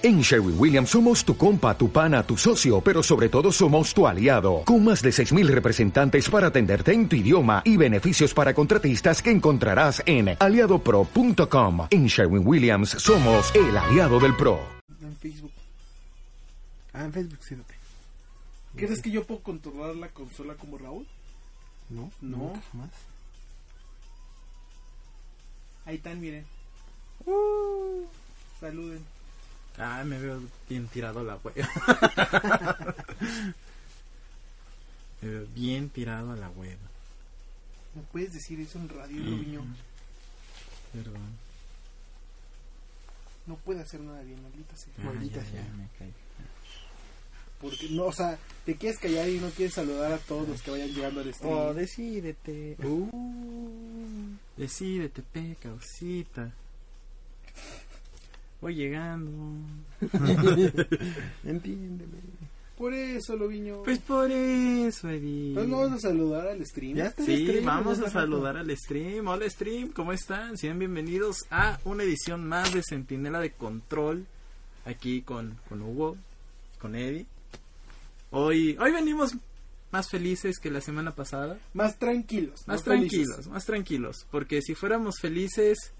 En Sherwin Williams somos tu compa, tu pana, tu socio, pero sobre todo somos tu aliado, con más de 6.000 representantes para atenderte en tu idioma y beneficios para contratistas que encontrarás en aliadopro.com. En Sherwin Williams somos el aliado del PRO. En Facebook. Ah, en Facebook sí. ¿Crees que yo puedo controlar la consola como Raúl? No, No. Ahí están, miren. Saluden. Ah, me veo bien tirado a la hueva. me veo bien tirado a la hueva. ¿No puedes decir eso en radio, Loviño? Perdón. No puede hacer nada bien, maldita sea. Ah, Maldita ya, sea. ya, me caí. Porque, no, o sea, te quieres callar y no quieres saludar a todos los que vayan llegando al stream. Oh, decídete. Uh, decídete, peca, osita. Voy llegando. Entiéndeme. Por eso, Loviño. Pues por eso, Eddie. No vamos a saludar al stream. Ya está el Sí, stream, vamos a saludar al stream. Hola stream, ¿cómo están? Sean bienvenidos a una edición más de Centinela de Control. Aquí con, con Hugo, con Eddie. Hoy, hoy venimos más felices que la semana pasada. Más tranquilos. Más no tranquilos, felices. más tranquilos. Porque si fuéramos felices,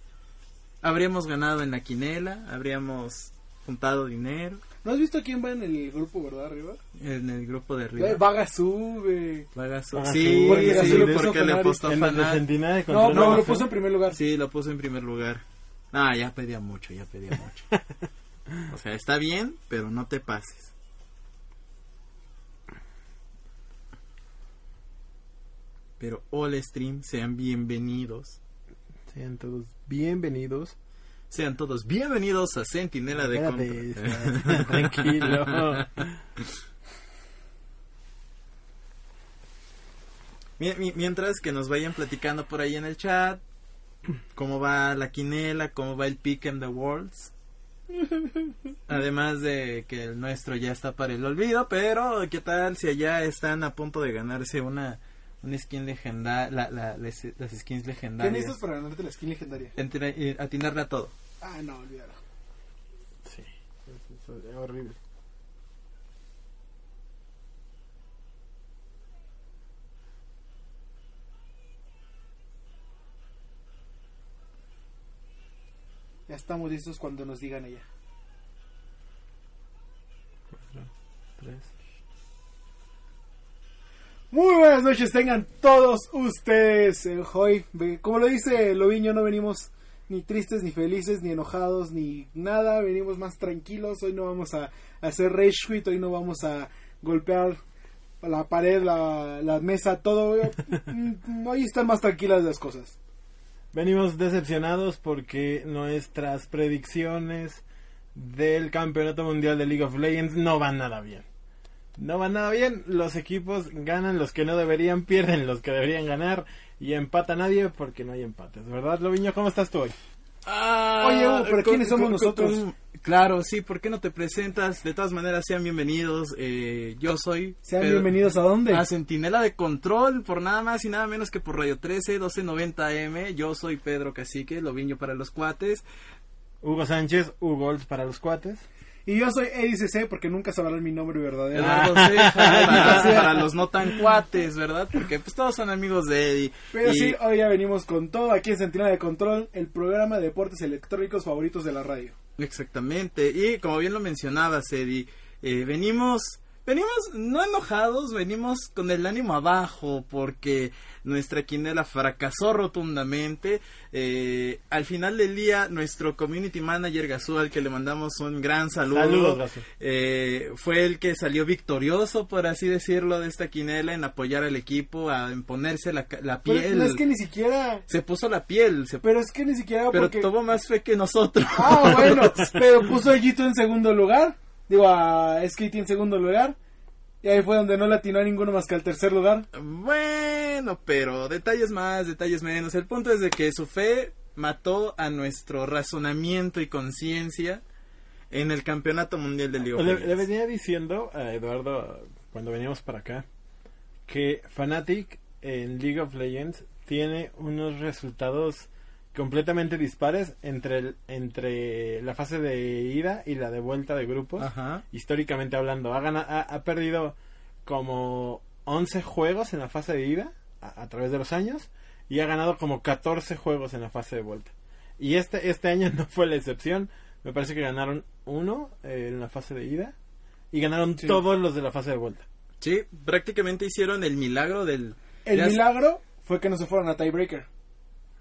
habríamos ganado en la quinela, habríamos juntado dinero ¿No has visto quién va en el grupo, verdad, arriba? en el grupo de Eh, arriba. Vaga sube. Vagas- Ah, sí, sí, porque sí, porque le apostó. Centinela de No, pero lo puso en primer lugar. Sí, lo puso en primer lugar. Ah, ya pedía mucho, ya pedía mucho. o sea, está bien, pero no te pases. Pero hola stream, sean bienvenidos. Sean todos bienvenidos. Sean todos bienvenidos a Centinela de Espérate, tranquilo. Mi- mi- Mientras que nos vayan platicando por ahí en el chat cómo va la quinela, cómo va el pick and the worlds. Además de que el nuestro ya está para el olvido, pero ¿qué tal si allá están a punto de ganarse una, una skin legendaria, la, la- las, las skins ¿Qué legendarias? necesitas para ganarte la skin legendaria? Entre- eh, atinarle a todo. Ah, no, olvídalo. Sí, eso es horrible. Ya estamos listos cuando nos digan ella. Cuatro, tres. Muy buenas noches, tengan todos ustedes. hoy, como lo dice Loviño, no venimos ni tristes, ni felices, ni enojados, ni nada. Venimos más tranquilos. Hoy no vamos a, hacer rage hoy no vamos a golpear la pared, la, la mesa, todo. Mm, Hoy están más tranquilas las cosas. Venimos decepcionados porque nuestras predicciones del Campeonato Mundial de League of Legends no van nada bien. No van nada bien, los equipos ganan los que no deberían, pierden los que deberían ganar y empata nadie porque no hay empates, ¿verdad, Loviño? ¿Cómo estás tú hoy? Oye, Hugo, ¿pero quiénes somos nosotros? claro, sí, ¿por qué no te presentas? De todas maneras, sean bienvenidos. eh, yo soy... Sean Pedro- bienvenidos a dónde? A Centinela de Control, por nada más y nada menos que por Radio 13, 1290 M. Yo soy Pedro Cacique, Loviño para los cuates. Hugo Sánchez, Hugo para los cuates. Y yo soy Eddie CC porque nunca sabrán mi nombre verdadero. Eduardo Ceja, para, para los no tan cuates, ¿verdad? Porque pues todos son amigos de Eddie. Pero Y- sí, hoy ya venimos con todo aquí en Centinela de Control, el programa de deportes electrónicos favoritos de la radio. Exactamente. Y como bien lo mencionabas, Eddie, eh, venimos, venimos no enojados, venimos con el ánimo abajo porque nuestra quinela fracasó rotundamente. Eh, al final del día, nuestro community manager Gazú, al que le mandamos un gran saludo, Saludos, eh, fue el que salió victorioso, por así decirlo, de esta quinela en apoyar al equipo, a en ponerse la, la Pero piel. no es que ni siquiera... Se puso la piel, se- Pero es que ni siquiera pero porque... tuvo más fe que nosotros. Ah, bueno, pero puso a Gito en segundo lugar. Digo, a SKT en segundo lugar. Y ahí fue donde no le atinó a ninguno más que al tercer lugar. Bueno, pero detalles más, detalles menos. El punto es de que su fe mató a nuestro razonamiento y conciencia en el campeonato mundial de League of Le, Legends. le venía diciendo a Eduardo cuando veníamos para acá que Fnatic en League of Legends tiene unos resultados completamente dispares entre, el- entre la fase de ida y la de vuelta de grupos. Ajá. Históricamente hablando, ha, gana- ha, ha perdido como 11 juegos en la fase de ida a, a través de los años y ha ganado como 14 juegos en la fase de vuelta. Y este, este año no fue la excepción. Me parece que ganaron uno eh, en la fase de ida y ganaron Sí. todos los de la fase de vuelta. Sí, prácticamente hicieron el milagro del... El ya- milagro fue que no se fueron a tiebreaker.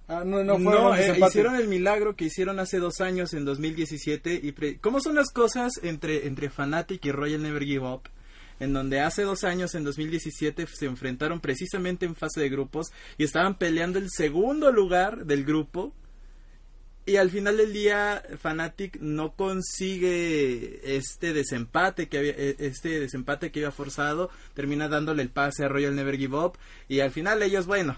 Ah, no, no No, eh, hicieron el milagro que hicieron hace dos años, en 2017. Y pre- ¿Cómo son las cosas entre, entre Fnatic y Royal Never Give Up? En donde hace dos años, en 2017, se enfrentaron precisamente en fase de grupos y estaban peleando el segundo lugar del grupo. Y al final del día, Fnatic no consigue este desempate que había, eh, este desempate que había forzado, termina dándole el pase a Royal Never Give Up y al final ellos, bueno,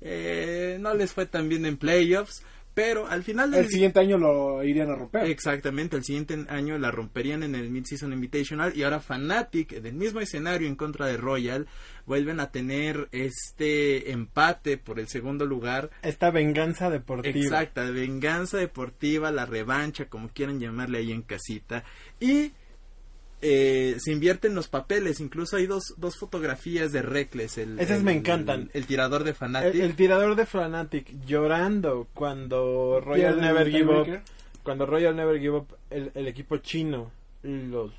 eh, no les fue tan bien en playoffs, pero al final del El siguiente año lo irían a romper. Exactamente, el siguiente año la romperían en el Mid-Season Invitational y ahora Fnatic, del mismo escenario en contra de Royal, vuelven a tener este empate por el segundo lugar. Esta venganza deportiva. Exacta, venganza deportiva, la revancha, como quieran llamarle ahí en casita. Y eh, se invierten los papeles, incluso hay dos, dos fotografías de Reckless, el, Esas el- me encantan. El, tirador de Fnatic. El, el tirador de Fnatic llorando cuando Royal Never Give Up cuando Royal Never Give Up, el, el equipo chino, los,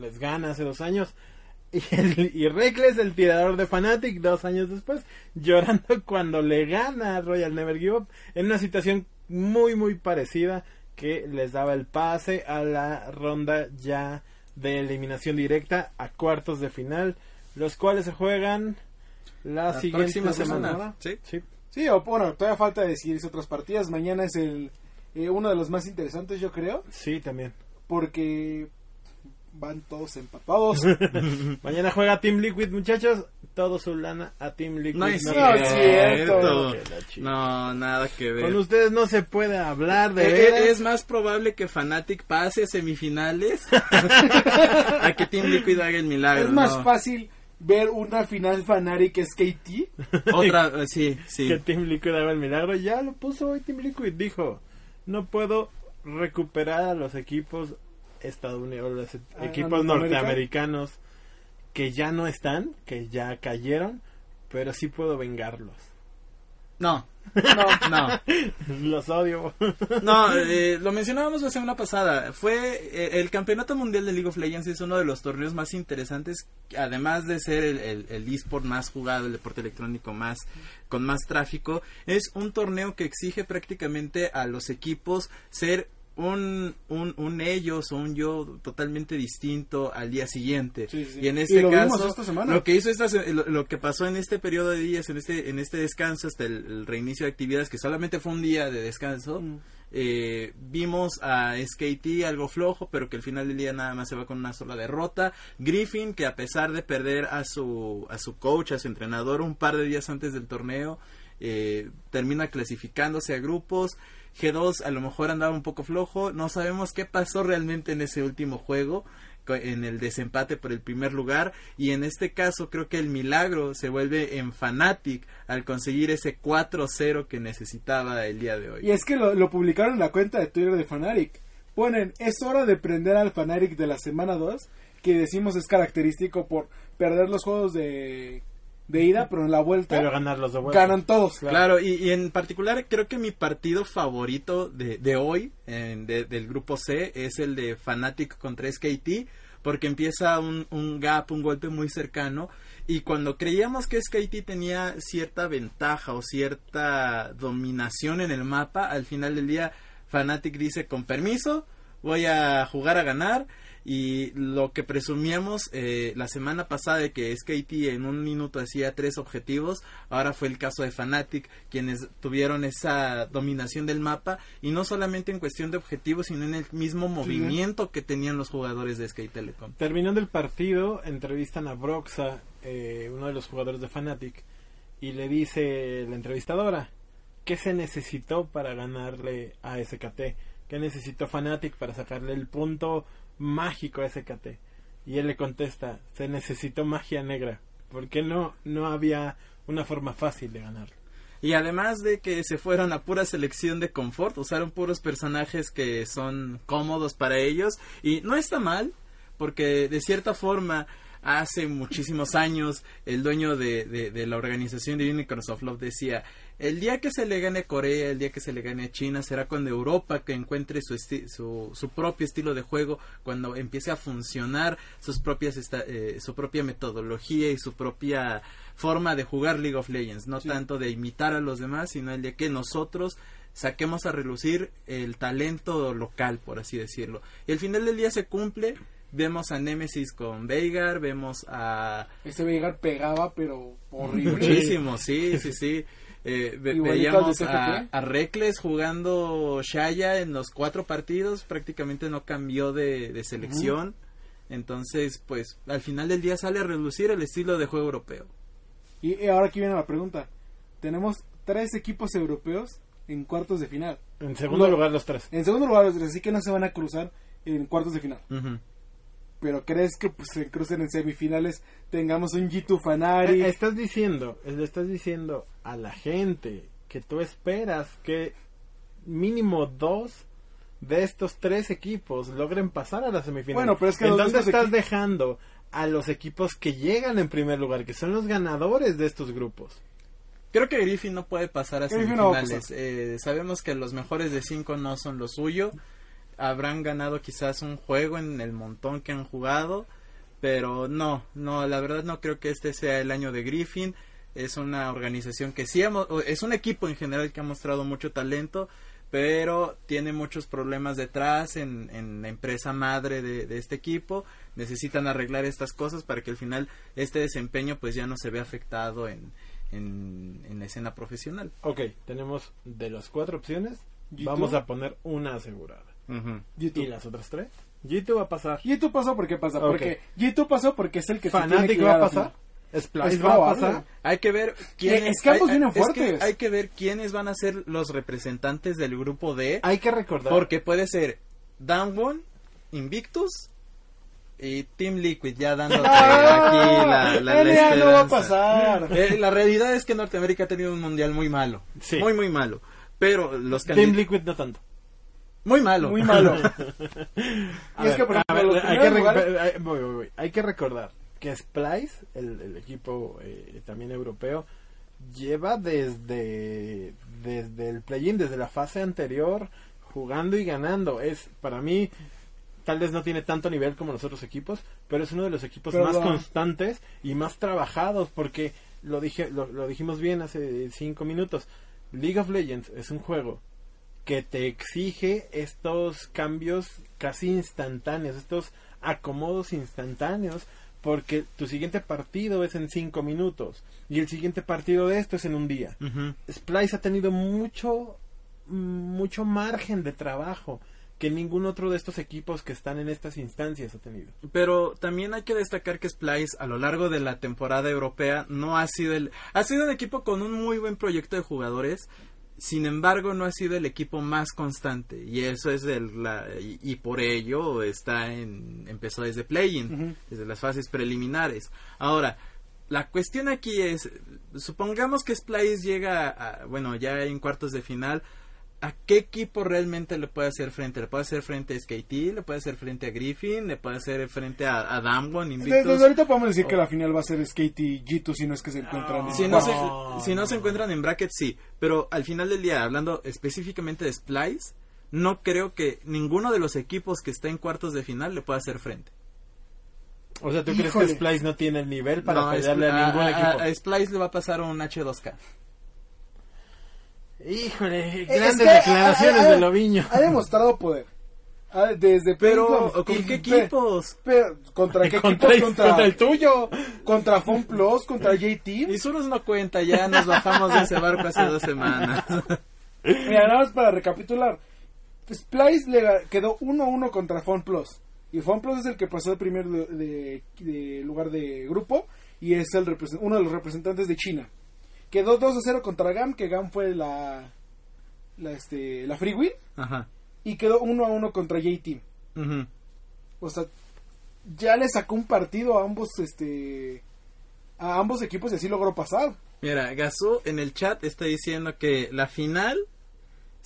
les gana hace dos años. Y, el, y Reckless, el tirador de Fnatic, dos años después, llorando cuando le gana a Royal Never Give Up, en una situación muy, muy parecida que les daba el pase a la ronda ya de eliminación directa a cuartos de final, los cuales se juegan la, La siguiente próxima semana. semana, ¿sí? Sí. Sí, o bueno, todavía falta decidirse otras partidas. Mañana es el eh, uno de los más interesantes, yo creo, Sí, también. porque van todos empapados. Mañana juega Team Liquid, muchachos. Todo su lana a Team Liquid. No es No, es cierto. No, nada que ver. Con ustedes no se puede hablar de Eh, veras. eh, es más probable que Fnatic pase a semifinales a que Team Liquid haga el milagro. es más ¿no? fácil ver una final Fanatic SKT. Otra, eh, sí, sí. que Team Liquid haga el milagro. Ya lo puso hoy Team Liquid. Dijo, no puedo recuperar a los equipos estadounidenses, los Ah, equipos norteamericanos que ya no están, que ya cayeron, pero sí puedo vengarlos. No, No, no. los odio. No, eh, lo mencionábamos la semana pasada. Fue eh, el Campeonato Mundial de League of Legends es uno de los torneos más interesantes, además de ser el, el, el eSport más jugado, el deporte electrónico más con más tráfico. Es un torneo que exige prácticamente a los equipos ser un, un, un ellos o un yo totalmente distinto al día siguiente. Sí, sí. Y en Y este lo caso, lo que hizo esta, lo, lo que pasó en este periodo de días, en este, en este descanso, hasta el, el reinicio de actividades, que solamente fue un día de descanso, Mm. eh, vimos a SKT algo flojo, pero que al final del día nada más se va con una sola derrota. Griffin, que a pesar de perder a su, a su coach, a su entrenador un par de días antes del torneo, eh, termina clasificándose a grupos. G2 a lo mejor andaba un poco flojo. No sabemos qué pasó realmente en ese último juego en el desempate por el primer lugar y en este caso creo que el milagro se vuelve en Fnatic al conseguir ese 4-0 que necesitaba el día de hoy. Y es que lo, lo publicaron en la cuenta de Twitter de Fanatic. Ponen, es hora de prender al Fanatic de la semana 2, que decimos es característico por perder los juegos de, de ida, pero en la vuelta Pero ganarlos de vuelta. ganan todos. Claro, y, y en particular creo que mi partido favorito de, de hoy, en- de- del grupo C, es el de Fnatic contra SKT, porque empieza un, un gap, un golpe muy cercano, y cuando creíamos que SKT tenía cierta ventaja o cierta dominación en el mapa, al final del día Fnatic dice con permiso, voy a jugar a ganar, y lo que presumíamos eh, la semana pasada de que SKT en un minuto hacía tres objetivos, ahora fue el caso de Fnatic, quienes tuvieron esa dominación del mapa y no solamente en cuestión de objetivos, sino en el mismo movimiento que tenían los jugadores de SK Telecom. Terminando el partido, entrevistan a Broxa, eh, uno de los jugadores de Fnatic, y le dice la entrevistadora, ¿qué se necesitó para ganarle a SKT? ¿Qué necesitó Fnatic para sacarle el punto mágico a SKT? Y él le contesta, se necesitó magia negra, porque no, no había una forma fácil de ganar. Y además de que se fueron a pura selección de confort, usaron puros personajes que son cómodos para ellos. Y no está mal, porque de cierta forma hace muchísimos años el dueño de, de, la organización de Unicorns of Love decía el día que se le gane a Corea, el día que se le gane a China, será cuando Europa que encuentre su, su, su, propio estilo de juego, cuando empiece a funcionar sus propias eh, su propia metodología y su propia forma de jugar League of Legends, no tanto de imitar a los demás, sino el día que nosotros saquemos a relucir el talento local, por así decirlo. Y al final del día se cumple, vemos a Nemesis con Veigar, vemos a... Ese Veigar pegaba, pero horrible. Muchísimo, sí, sí, sí. Eh, veíamos a, a, jugando Shaya en los cuatro partidos, prácticamente no cambió de, selección. Entonces, pues, al final del día sale a reducir el estilo de juego europeo. Y ahora aquí viene la pregunta. Tenemos tres equipos europeos en cuartos de final. En segundo lugar los tres. En segundo lugar los tres, así que no se van a cruzar en cuartos de final. Pero crees que pues, se crucen en semifinales, tengamos un G2 Fanari. Eh, estás diciendo, le estás diciendo a la gente que tú esperas que mínimo dos de estos tres equipos logren pasar a la semifinal. Bueno, pero es que ¿En estás dejando a los equipos que llegan en primer lugar, que son los ganadores de estos grupos. Creo que Griffin no puede pasar a semifinales. Eh, sabemos que los mejores de cinco no son lo suyo. Habrán ganado quizás un juego en el montón que han jugado. Pero no, no, la verdad no creo que este sea el año de Griffin. Es una organización que sí, es un equipo en general que ha mostrado mucho talento, pero tiene muchos problemas detrás en, en la empresa madre de, de, este equipo. Necesitan arreglar estas cosas para que al final este desempeño pues ya no se vea afectado en, en, en la escena profesional. Ok, tenemos de las cuatro opciones, vamos a poner una asegurada. ¿Y las otras tres? G2 va a pasar. G2 pasó porque pasa. Porque G2 pasó porque es el que Fanatic tiene va a pasar. Splice va a pasar. Hay que ver quiénes. Es que hay que ver quiénes van a ser los representantes del grupo D. Hay que recordar. Porque puede ser Downwon, Invictus y Team Liquid ya dándote aquí la, la, la no va a pasar. Eh, la realidad es que Norteamérica ha tenido un mundial muy malo. Muy, muy malo. Pero los Team Liquid no tanto. Muy malo. Muy malo. hay que recordar que Splice, el, equipo eh, también europeo, lleva desde, desde el play-in, desde la fase anterior, jugando y ganando. Es, para mí, tal vez no tiene tanto nivel como los otros equipos, pero es uno de los equipos más constantes y más trabajados, porque lo, dije, lo, lo dijimos bien hace cinco minutos. League of Legends es un juego que te exige estos cambios casi instantáneos, estos acomodos instantáneos porque tu siguiente partido es en cinco minutos y el siguiente partido de esto es en un día. Splice ha tenido mucho, mucho margen de trabajo que ningún otro de estos equipos que están en estas instancias ha tenido. Pero también hay que destacar que Splice a lo largo de la temporada europea no ha sido el ha sido un equipo con un muy buen proyecto de jugadores sin embargo, no ha sido el equipo más constante y eso es el, la, y, por ello está en empezó desde play-in, desde las fases preliminares. Ahora, la cuestión aquí es, supongamos que Splice llega a, bueno, ya en cuartos de final, ¿a qué equipo realmente le puede hacer frente? ¿Le puede hacer frente a SKT? ¿Le puede hacer frente a Griffin? ¿Le puede hacer frente a, a Damwon? Desde ahorita podemos decir que la final va a ser SKT y G2 si no es que se encuentran en si no, se, si no se encuentran en bracket, sí. Pero al final del día, hablando específicamente de Splice, no creo que ninguno de los equipos que está en cuartos de final le pueda hacer frente. O sea, ¿tú crees que Splice no tiene el nivel para no, pelearle a, ningún equipo? A, Splice le va a pasar un H2K. Híjole, grandes declaraciones de Loviño. Ha demostrado poder. Desde pero con qué equipos contra qué contra equipos contra, el tuyo contra Fun Plus contra JT y Suros no cuenta ya nos bajamos de ese barco hace dos semanas. Mira nada más para recapitular. Splice le quedó 1-1 contra Fun Plus. Y Fun Plus es el que pasó de primer de, lugar de grupo y es el uno de los representantes de China Quedó 2 0 contra GAM, que GAM fue la, la, este, la free win. Ajá. Y quedó 1 1 contra J-Team. O sea, ya le sacó un partido a ambos, este, a ambos equipos y así logró pasar. Mira, Gazú en el chat está diciendo que la final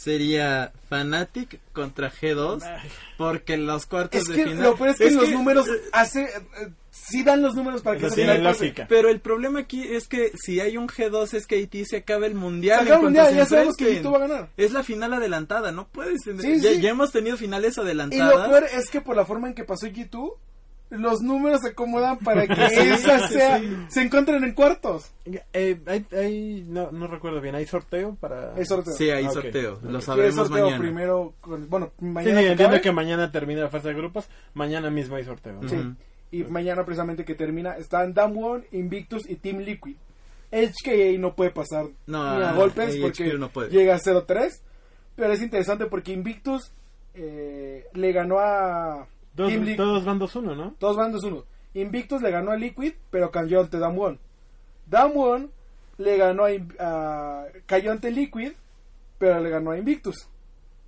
sería Fnatic contra G2 porque los cuartos Es de que final lo peor es que Es los que- números hace, eh, sí dan los números para que tiene final pase. lógica. Pero el problema aquí es que si hay un G2 es que Haití se acaba el Se mundial. acaba el mundial, se ya sabemos que. G2 va a ganar. Es la final adelantada, no puedes tener- Sí, ya, sí. ya hemos tenido finales Y lo adelantadas. peor es que por la forma en que pasó G2, los números se acomodan para que Sí, esa sea, sí. se encuentren en cuartos. Eh, hay, hay- no, no recuerdo bien, ¿hay sorteo para...? Hay sorteo. Sí, hay Ok, sorteo, ok. lo ¿Quieres sabremos sorteo mañana. primero? Con, bueno, Sí, mañana. sí, que entiendo que mañana termina la fase de grupos, mañana mismo hay sorteo. ¿no? Sí. Y mañana precisamente que termina están Damwon, Invictus y Team Liquid. HKA no puede pasar No, ni a ah, golpes porque no puede. llega a 0-3. Pero es interesante porque Invictus eh, le ganó a Dos- Team todos van 2-1, ¿no? Todos bandos uno. Invictus le ganó a Liquid, pero cayó ante Damwon. Damwon le ganó a, a- cayó ante Liquid, pero le ganó a Invictus.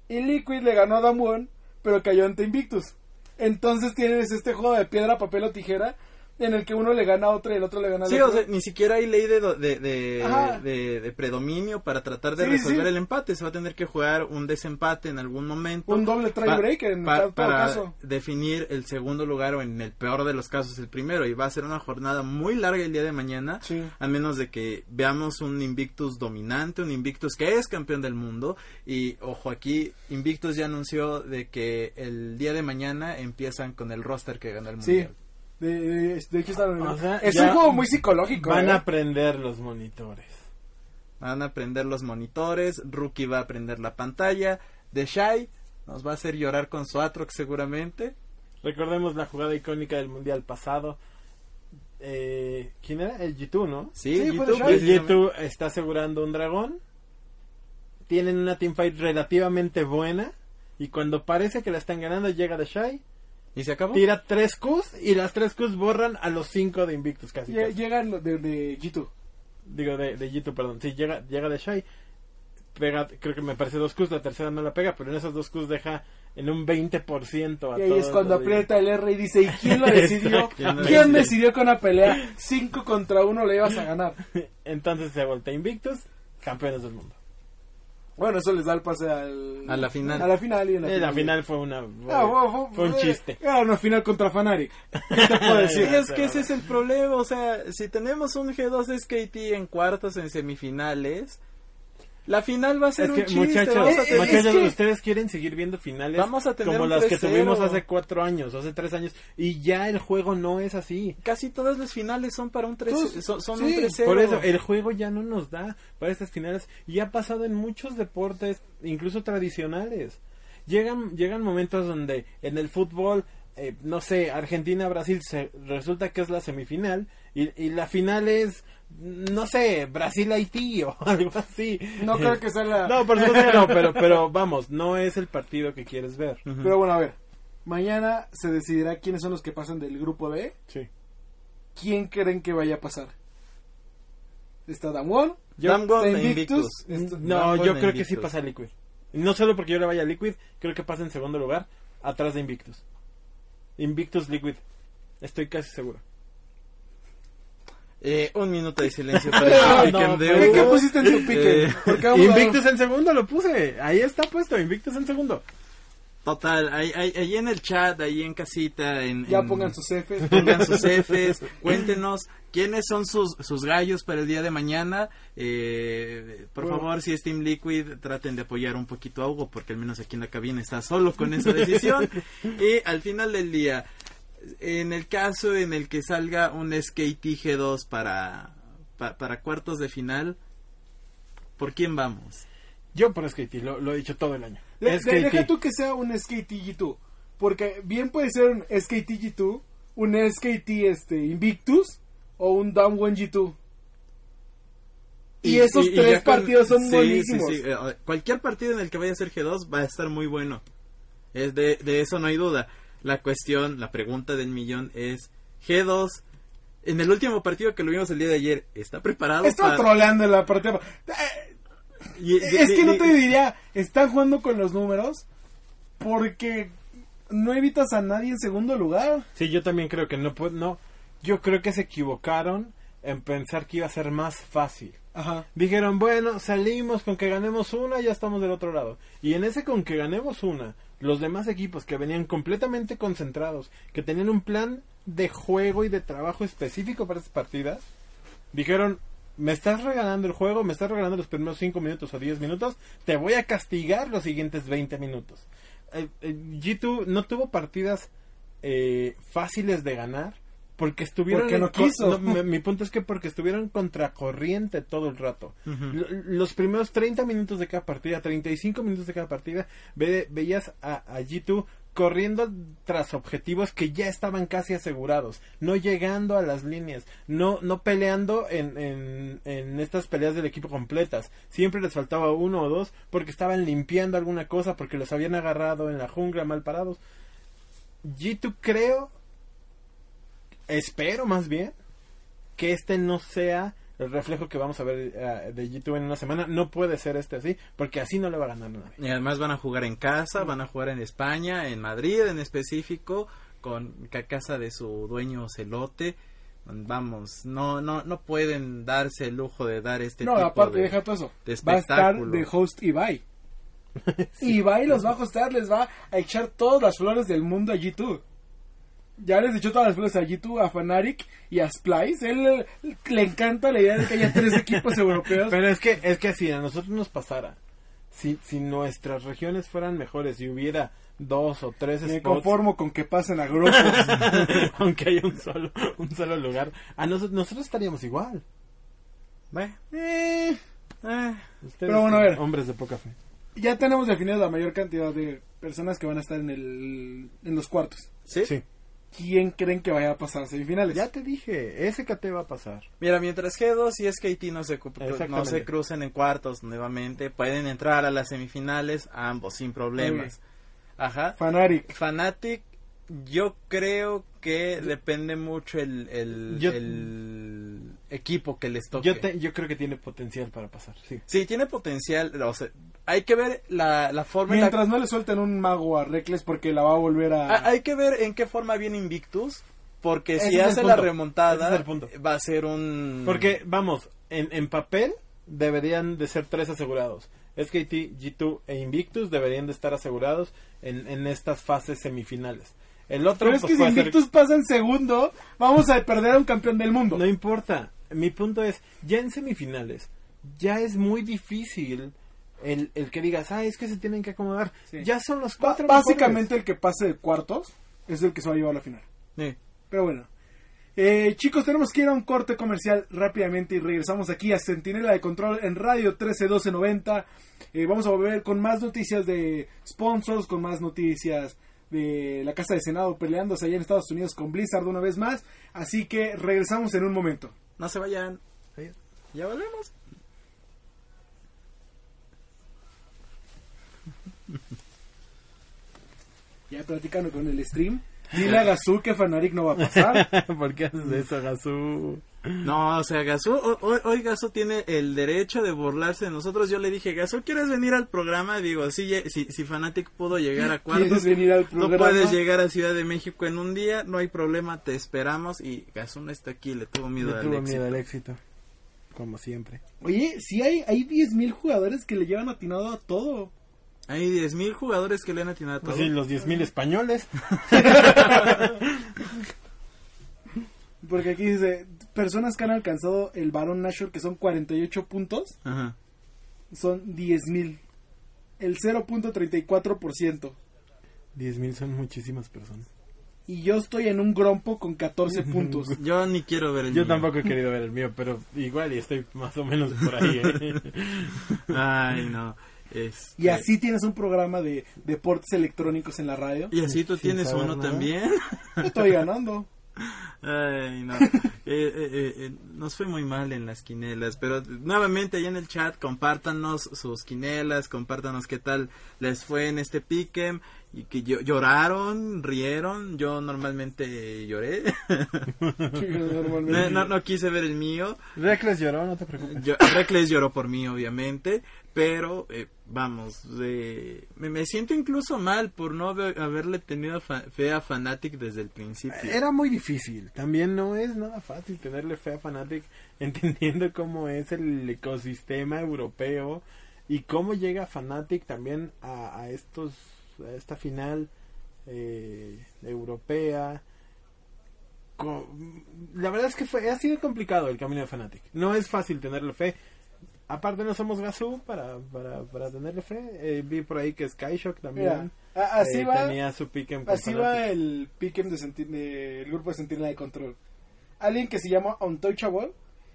Y Liquid le ganó a Damwon, pero cayó ante Invictus. Entonces tienes este juego de piedra, papel o tijera en el que uno le gana a otro y el otro le gana al Sí, otro. o sea, ni siquiera hay ley de, de, de, de- de predominio para tratar de Sí, resolver sí. el empate. Se va a tener que jugar un desempate en algún momento. Un doble tiebreaker en pa- todo para caso. definir el segundo lugar o en el peor de los casos el primero. Y va a ser una jornada muy larga el día de mañana. Sí. A menos de que veamos un Invictus dominante, un Invictus que es campeón del mundo. Y ojo aquí, Invictus ya anunció de que el día de mañana empiezan con el roster que ganó el Sí. mundial. De, de- de hecho están- O sea, es un juego muy psicológico. Van ¿eh? a aprender los monitores. Van a aprender los monitores, Rookie va a aprender la pantalla, The Shy nos va a hacer llorar con su Atrox seguramente. Recordemos la jugada icónica del mundial pasado. Eh, ¿Quién era? El G2, ¿no? Sí, Shy. El precisamente. G2 está asegurando un dragón. Tienen una teamfight relativamente buena. Y cuando parece que la están ganando, llega The Shy. ¿Y se acabó? Tira tres Qs y las tres Qs borran a los cinco de Invictus casi. Lle- casi. Llegan de, de G2. Digo, de, de G2, perdón. Sí, llega, llega The Shy. Pega, creo que me parece dos Qs, la tercera no la pega, pero en esos dos Qs deja en un 20% a Y ahí es cuando de- aprieta el R y dice, ¿y quién lo decidió? ¿Quién decidió que una pelea 5 contra 1 le ibas a ganar? Entonces se voltea Invictus, campeones del mundo. Bueno, eso les da el pase al... A la final. A la final y en la, Eh, la final fue una Ah, fue, fue- fue un chiste. Era una final contra Fanatic. ¿Qué te puedo Sí, decir? es que ese es el problema, o sea, si tenemos un G2 SKT en cuartos, en semifinales, la final va a ser Es un que, chiste. muchachos, eh, tener, muchachos, es que- ustedes quieren seguir viendo finales Vamos a tener como las que 3-0. tuvimos hace cuatro años, hace tres años, y ya el juego no es así. casi todas las finales son para un 3 Todos- son, son sí, un 3-0. Por eso, el juego ya no nos da para estas finales, y ha pasado en muchos deportes, incluso tradicionales. Llegan, llegan momentos donde en el fútbol, eh, no sé, Argentina-Brasil, se, resulta que es la semifinal, y, y la final es, no sé, Brasil-Haití o algo así. No creo que sea la... No, por supuesto que no, pero, pero vamos, no es el partido que quieres ver. Pero bueno, a ver. Mañana se decidirá quiénes son los que pasan del grupo D. Sí. ¿Quién creen que vaya a pasar? Está Damwon. Damwon está e Invictus. Invictus. No, Damwon yo e creo que sí pasa Liquid. No solo porque yo le vaya a Liquid, creo que pasa en segundo lugar, atrás de Invictus. Invictus Liquid. Estoy casi seguro. Eh, un minuto de silencio para No, el no, de pero- ¿Qué, pusiste en tu pique? Eh, Invictus en segundo lo puse. Ahí está puesto, Invictus en segundo. Total, ahí, ahí, ahí en el chat, ahí en casita, en, Ya en- pongan sus Fs. pongan sus Fs, cuéntenos quiénes son sus, sus gallos para el día de mañana. Eh, por Bueno. favor, si es Team Liquid, traten de apoyar un poquito a Hugo, porque al menos aquí en la cabina está solo con esa decisión. y al final del día, en el caso en el que salga un SKT G2 para, pa- para cuartos de final, ¿por quién vamos? Yo por SKT, lo, lo he dicho todo el año. De- de- SKT. deja tú que sea un SKT-G2. Porque bien puede ser un SKT-G2, un SKT este, Invictus o un Damwon G2. Y, esos y tres con- partidos son sí, buenísimos. sí, sí. Eh, Cualquier partido en el que vaya a ser G2 va a estar muy bueno. Es de, de eso no hay duda. La cuestión, la pregunta del millón es, G2, en el último partido que lo vimos el día de ayer, ¿está preparado Estaba para...? troleando en la partida. Y- Es que no te diría, están jugando con los números porque no evitas a nadie en segundo lugar. Sí, yo también creo que no no. Yo creo que se equivocaron en pensar que iba a ser más fácil. Ajá. Dijeron, bueno, salimos con que ganemos una, ya estamos del otro lado. Y en ese con que ganemos una, los demás equipos que venían completamente concentrados, que tenían un plan de juego y de trabajo específico para estas partidas, dijeron, me estás regalando el juego, me estás regalando los primeros 5 minutos o 10 minutos, te voy a castigar los siguientes 20 minutos. Eh, eh, G2 no tuvo partidas eh, fáciles de ganar porque estuvieron Porque no quiso. mi, mi punto es que porque estuvieron contracorriente todo el rato. Los primeros 30 minutos de cada partida 35 minutos de cada partida ve- veías a, a G2 corriendo tras objetivos que ya estaban casi asegurados no llegando a las líneas no no peleando en, en, en estas peleas del equipo completas. Siempre les faltaba uno o dos porque estaban limpiando alguna cosa porque los habían agarrado en la jungla mal parados. G2 creo espero más bien que este no sea el reflejo que vamos a ver eh, de G2 en una semana. No puede ser este así, porque así no le va a ganar nadie. Y además van a jugar en casa, van a jugar en España, en Madrid en específico, con la casa de su dueño Celote. Vamos, no, no, no pueden darse el lujo de dar este no, tipo aparte, de, deja todo eso. de Va a estar de host Ibai. Ibai los va a hostear, les va a echar todas las flores del mundo a G2. Ya les echó todas las flores a G2, a Fnatic y a Splice. Él le encanta la idea de que haya tres equipos europeos. Pero es que, es que si a nosotros nos pasara, si, si nuestras regiones fueran mejores y hubiera dos o tres Me spots, conformo con que pasen a grupos. aunque haya un solo, un solo lugar, a nosotros, nosotros estaríamos igual. Bueno, Eh, eh, Ustedes, Pero bueno, a ver. hombres de poca fe. ya tenemos definido la mayor cantidad de personas que van a estar en, el, en los cuartos. ¿sí? Sí. ¿Quién creen que vaya a pasar a semifinales? Ya te dije, SKT va a pasar. Mira, mientras G2 y SKT no se, no se crucen en cuartos nuevamente, pueden entrar a las semifinales ambos sin problemas. Ajá. Fnatic. Fanatic, yo creo que depende mucho el, el, Yo- el equipo que les toque. Yo, te- yo creo que tiene potencial para pasar, sí. Sí, tiene potencial. O sea, hay que ver la, la forma en la- Mientras no le suelten un mago a Reckless porque la va a volver a... Ah, Hay que ver en qué forma viene Invictus. Porque si hace la remontada, es va a ser un. Porque, vamos, en, en papel deberían de ser tres asegurados. SKT, G2 e Invictus deberían de estar asegurados en, en estas fases semifinales. El otro Pero es pues, que si puede ser- Invictus pasa en segundo, vamos a perder a un campeón del mundo. No importa. Mi punto es, ya en semifinales, ya es muy difícil el, el que digas, ah, es que se tienen que acomodar. Sí. Ya son los cuatro básicamente el que pase de cuartos es el que se va a llevar a la final. Sí. Pero bueno. Eh, chicos, tenemos que ir a un corte comercial rápidamente y regresamos aquí a Centinela de Control en Radio 131290. Eh, vamos a volver con más noticias de sponsors, con más noticias de la Casa de Senado peleándose allá en Estados Unidos con Blizzard una vez más. Así que regresamos en un momento. No se vayan. Ya volvemos. Ya platicando con el stream. Dile a Gazú que Fanatic no va a pasar. ¿Por qué haces eso, Gazú? No, o sea, Gasú, ho- hoy, hoy Gasú tiene el derecho de burlarse de nosotros. Yo le dije, Gasú, ¿quieres venir al programa? Digo, si, si, si Fanatic pudo llegar a cuartos, ¿Quieres venir al tú programa? puedes llegar a Ciudad de México en un día, no hay problema, te esperamos. Y Gasú no está aquí, le tuvo miedo Le al tuvo éxito. miedo al éxito. Como siempre. Oye, sí hay, hay 10.000 jugadores que le llevan atinado a todo. Hay 10.000 jugadores que le han atinado a todo. Pues sí, los 10.000 españoles. Porque aquí dice, personas que han alcanzado el Baron Nashor, que son 48 puntos, Ajá. son 10.000. El 0.34%. 10.000 son muchísimas personas. Y yo estoy en un grompo con 14 puntos. Yo ni quiero ver el Yo mío. tampoco he querido ver el mío, pero igual y estoy más o menos por ahí. ¿eh? Ay, no. Este, Y así tienes un programa de deportes electrónicos en la radio. Y así tú Sin tienes uno nada. también. Estoy ganando. Ay, no. Eh, eh, eh, nos fue muy mal en las quinelas, pero nuevamente ahí en el chat compártanos sus quinelas, compártanos qué tal les fue en este piquem y que llo- lloraron, rieron. Yo normalmente lloré. no, no, no quise ver el mío. Reckless lloró, no te preocupes. Yo, Reckless lloró por mí, obviamente, pero eh, vamos, de- me, me siento incluso mal por no haber- haberle tenido fe a Fanatic desde el principio. Era muy difícil. También no es nada fácil tenerle fe a Fnatic entendiendo cómo es el ecosistema europeo y cómo llega Fnatic también a, a estos a esta final eh, europea. La verdad es que fue ha sido complicado el camino de Fnatic. No es fácil tenerle fe. Aparte no somos Gazoo para, para, para tenerle fe. Eh, vi por ahí que Skyshock también Mira, a- así eh, va, tenía su pick en así va el pick'em de de- el grupo de Sentinela de Control. Alguien que se llama Untouchable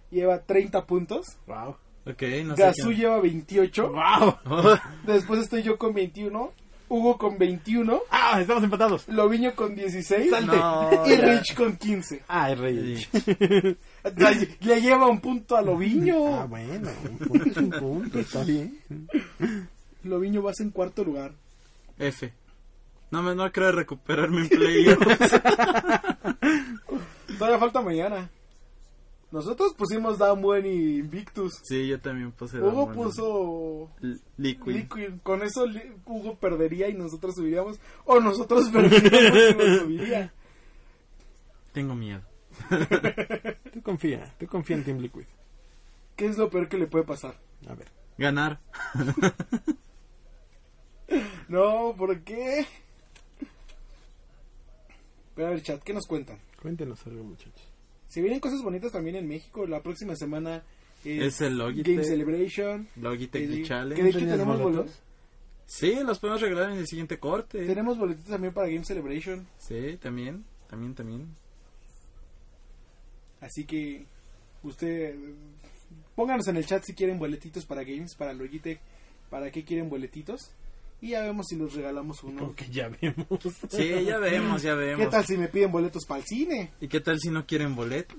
lleva 30 puntos. Wow. Ok, no quién- lleva 28. Wow. Después estoy yo con 21. Hugo con 21. Ah, estamos empatados. Loviño con 16. Salte. No, y. Rich con 15. Ah, es rey. Sí. Le, le lleva un punto a Loviño. Ah, bueno, un punto es un punto, está bien. Loviño vas en cuarto lugar. F. No me no creo recuperarme en playoffs. Todavía falta mañana. Nosotros pusimos Damwen y Invictus. sí, yo también puse. Hugo Damwon. puso L- Liquid. Liquid. Con eso Li- Hugo perdería y nosotros subiríamos. O nosotros perderíamos y nos subiría. Tengo miedo. Tú confía, tú confía en Team Liquid. ¿Qué es lo peor que le puede pasar? A ver. Ganar. No, ¿por qué? Pero a ver, chat, ¿qué nos cuentan? Cuéntenos algo, muchachos. Si vienen cosas bonitas también en México, la próxima semana Es el Logitech. Game Celebration. Logitech Eh, The que Challenge. de hecho ¿Tenías tenemos boletos? boletos. Sí, los podemos regalar en el siguiente corte. Tenemos boletitos también para Game Celebration. Sí, también. También, también. Así que usted pónganos en el chat si quieren boletitos para games, para Logitech, para qué quieren boletitos y ya vemos si los regalamos uno. Como que ya vimos. Sí, ya vemos, ya vemos. ¿Qué tal si me piden boletos para el cine? ¿Y qué tal si no quieren boleto?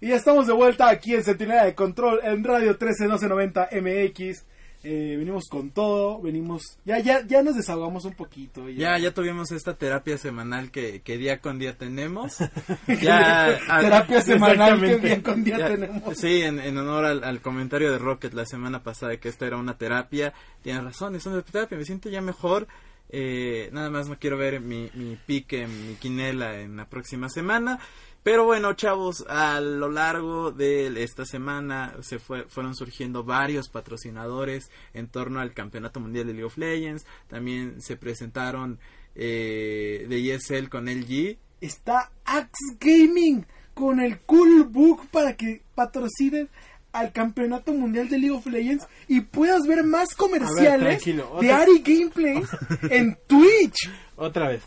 Y ya estamos de vuelta aquí en Centinela de Control en Radio 131290 MX. Eh, venimos con todo, venimos ya ya ya nos desahogamos un poquito. Ya, ya tuvimos esta terapia semanal que, que día con día tenemos. ya, a- terapia semanal que día con día ya- tenemos. Sí, en, en honor al, al comentario de Rocket la semana pasada de que esta era una terapia. Tienes razón, es una terapia, me siento ya mejor. Eh, nada más no quiero ver mi, mi pique, mi quinela en la próxima semana. Pero bueno, chavos, a lo largo de esta semana se fue, fueron surgiendo varios patrocinadores en torno al Campeonato Mundial de League of Legends. También se presentaron eh, de ESL con LG. Está Axe Gaming con el Cool Book para que patrocinen al Campeonato Mundial de League of Legends y puedas ver más comerciales de Ari Gameplays en Twitch. Otra vez.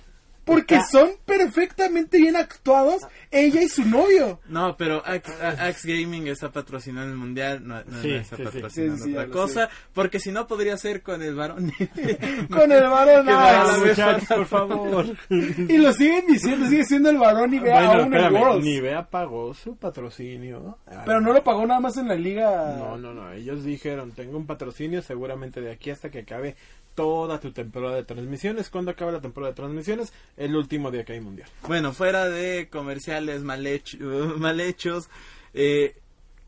Porque son perfectamente bien actuados ella y su novio. No, pero Axe, Axe Gaming está patrocinando el mundial, no, no- Sí, no está sí, patrocinando Sí, sí, ya otra cosa, porque si no podría ser con el varón. Con el varón muchachos, pasada. por favor. Y lo siguen diciendo, sigue siendo el varón y vea bueno, aún espérame, Worlds. Nivea pagó su patrocinio. Pero no lo pagó nada más en la liga. No, no, no. Ellos dijeron, tengo un patrocinio seguramente de aquí hasta que acabe toda tu temporada de transmisiones. ¿Cuándo acaba la temporada de transmisiones? El último día que hay mundial. Bueno, fuera de mal, hecho- mal hechos, eh,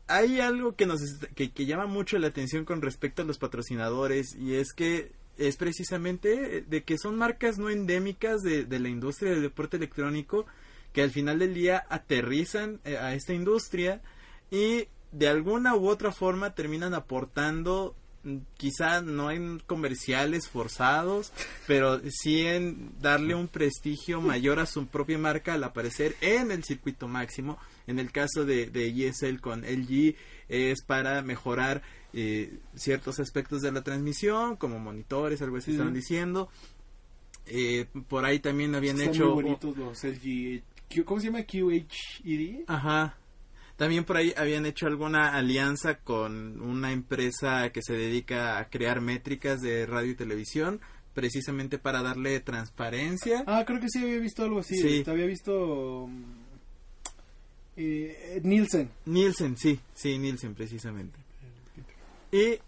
hay algo que nos que, que llama mucho la atención con respecto a los patrocinadores y es que es precisamente de que son marcas no endémicas de, la industria del deporte electrónico que al final del día aterrizan eh, a esta industria y de alguna u otra forma terminan aportando quizá no en comerciales forzados, pero sí en darle un prestigio mayor a su propia marca al aparecer en el circuito máximo. En el caso de, de ESL con LG es para mejorar eh, ciertos aspectos de la transmisión, como monitores, algo así Sí. estaban diciendo. Eh, por ahí también habían Están hecho muy bonitos los LG. ¿Cómo se llama? QHED. Ajá. También por ahí habían hecho alguna alianza con una empresa que se dedica a crear métricas de radio y televisión, precisamente para darle transparencia. Ah, creo que sí había visto algo así. Sí. Este, había visto. mm, eh, Nielsen. Nielsen, sí, sí, Nielsen precisamente. Y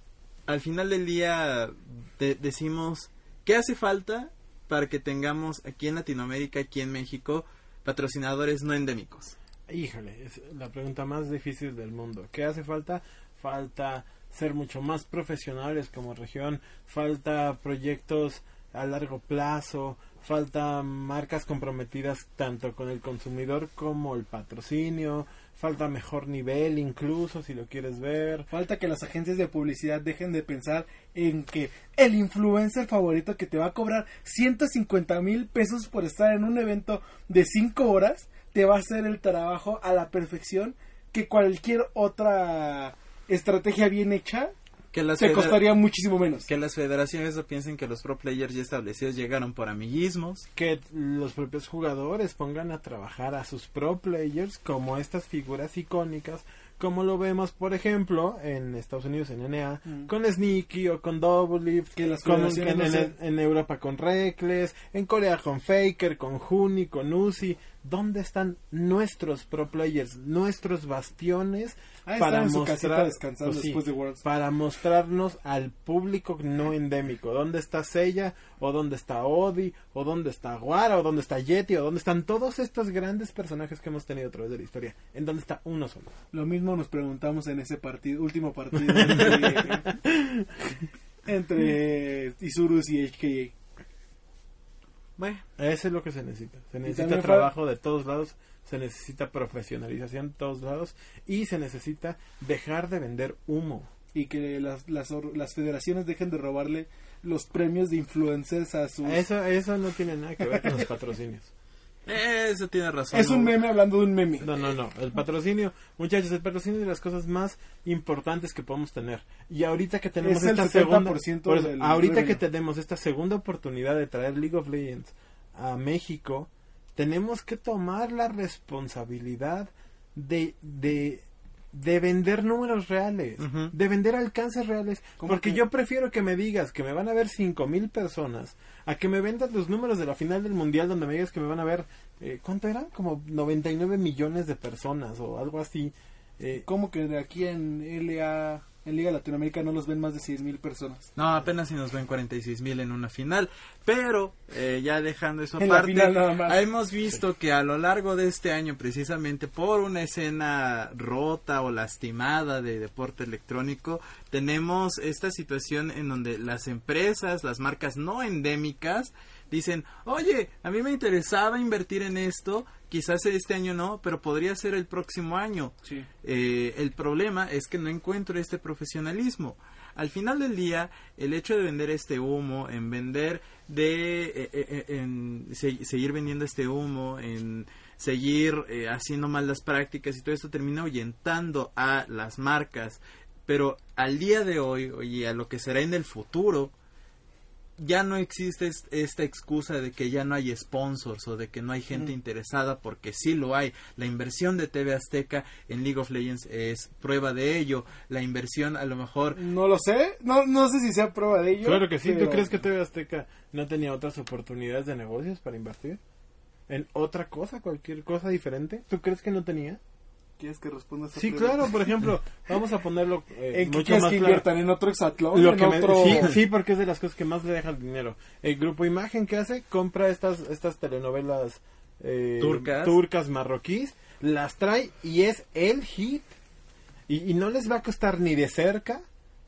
al final del día de- decimos, ¿qué hace falta para que tengamos aquí en Latinoamérica, aquí en México, patrocinadores no endémicos? Híjole, es la pregunta más difícil del mundo. ¿Qué hace falta? Falta ser mucho más profesionales como región, falta proyectos a largo plazo, falta marcas comprometidas tanto con el consumidor como el patrocinio, falta mejor nivel incluso si lo quieres ver. Falta que las agencias de publicidad dejen de pensar en que el influencer favorito que te va a cobrar 150 mil pesos por estar en un evento de 5 horas te va a hacer el trabajo a la perfección que cualquier otra estrategia bien hecha Que las, te costaría muchísimo menos. que las federaciones no piensen que los pro players ya establecidos llegaron por amiguismos. que los propios jugadores pongan a trabajar a sus pro players como estas figuras icónicas como lo vemos por ejemplo en Estados Unidos en NA Mm. con Sneaky o con Double Lift Que las con- federaciones en, no en- se- en Europa con Reckless en Corea con Faker con Juni con Uzi ¿dónde están nuestros pro players nuestros bastiones Ahí para mostrar descansando pues sí, después de Worlds. para mostrarnos al público no endémico. ¿Dónde está Seiya? ¿O dónde está Odi? ¿O dónde está Guara? ¿O dónde está Yeti? ¿O dónde están todos estos grandes personajes que hemos tenido a través de la historia? ¿En dónde está uno solo? Lo mismo nos preguntamos en ese partido, último partido entre, entre Isurus y HKA. Bueno, Eso es lo que se necesita. Se necesita fue- trabajo de todos lados, se necesita profesionalización de todos lados y se necesita dejar de vender humo. y que las, las, or- las federaciones dejen de robarle los premios de influencers a sus... Eso, eso no tiene nada que ver con los patrocinios. Eso tiene razón. Es un ¿no? meme hablando de un meme. No, no, no. El patrocinio, muchachos, el patrocinio es de las cosas más importantes que podemos tener. Y ahorita que tenemos Es el esta segunda, 70% por eso, del ahorita revenue. que tenemos esta segunda oportunidad de traer League of Legends a México, tenemos que tomar la responsabilidad de, de, de vender números reales, de vender alcances reales, ¿Cómo porque que? yo prefiero que me digas que me van a ver cinco mil personas a que me vendas los números de la final del mundial donde me digas que me van a ver eh, ¿cuánto eran? como 99 millones de personas o algo así eh, ¿Cómo que de aquí en LA, en Liga Latinoamérica no los ven más de 6 mil personas? No, apenas si nos ven 46 mil en una final. Pero, eh, ya dejando eso aparte, hemos visto que a lo largo de este año, precisamente por una escena rota o lastimada de deporte electrónico, tenemos esta situación en donde las empresas, las marcas no endémicas, dicen, oye, a mí me interesaba invertir en esto, quizás este año no, pero podría ser el próximo año. Sí. Eh, el problema es que no encuentro este profesionalismo. Al final del día, el hecho de vender este humo, en vender de, eh, eh, en se- seguir vendiendo este humo, en seguir eh, haciendo malas prácticas y todo esto termina ahuyentando a las marcas. Pero al día de hoy, y a lo que será en el futuro, ya no existe es- esta excusa de que ya no hay sponsors o de que no hay gente Mm. interesada porque sí lo hay. La inversión de TV Azteca en League of Legends es prueba de ello. La inversión a lo mejor No lo sé, no, no sé si sea prueba de ello. claro que sí pero- ¿tú crees que TV Azteca no tenía otras oportunidades de negocios para invertir? ¿en otra cosa? ¿cualquier cosa diferente? ¿tú crees que no tenía? ¿Quieres que responda esa sí pregunta? claro por ejemplo vamos a ponerlo eh, ¿En mucho más que claro. inviertan? ¿En otro exatlón? Lo ¿En que me- otro...? sí, sí, porque es de las cosas que más le deja el dinero. El grupo Imagen que hace, compra estas, estas telenovelas eh, Turcas. turcas marroquíes, las trae y es el hit. Y, y no les va a costar ni de cerca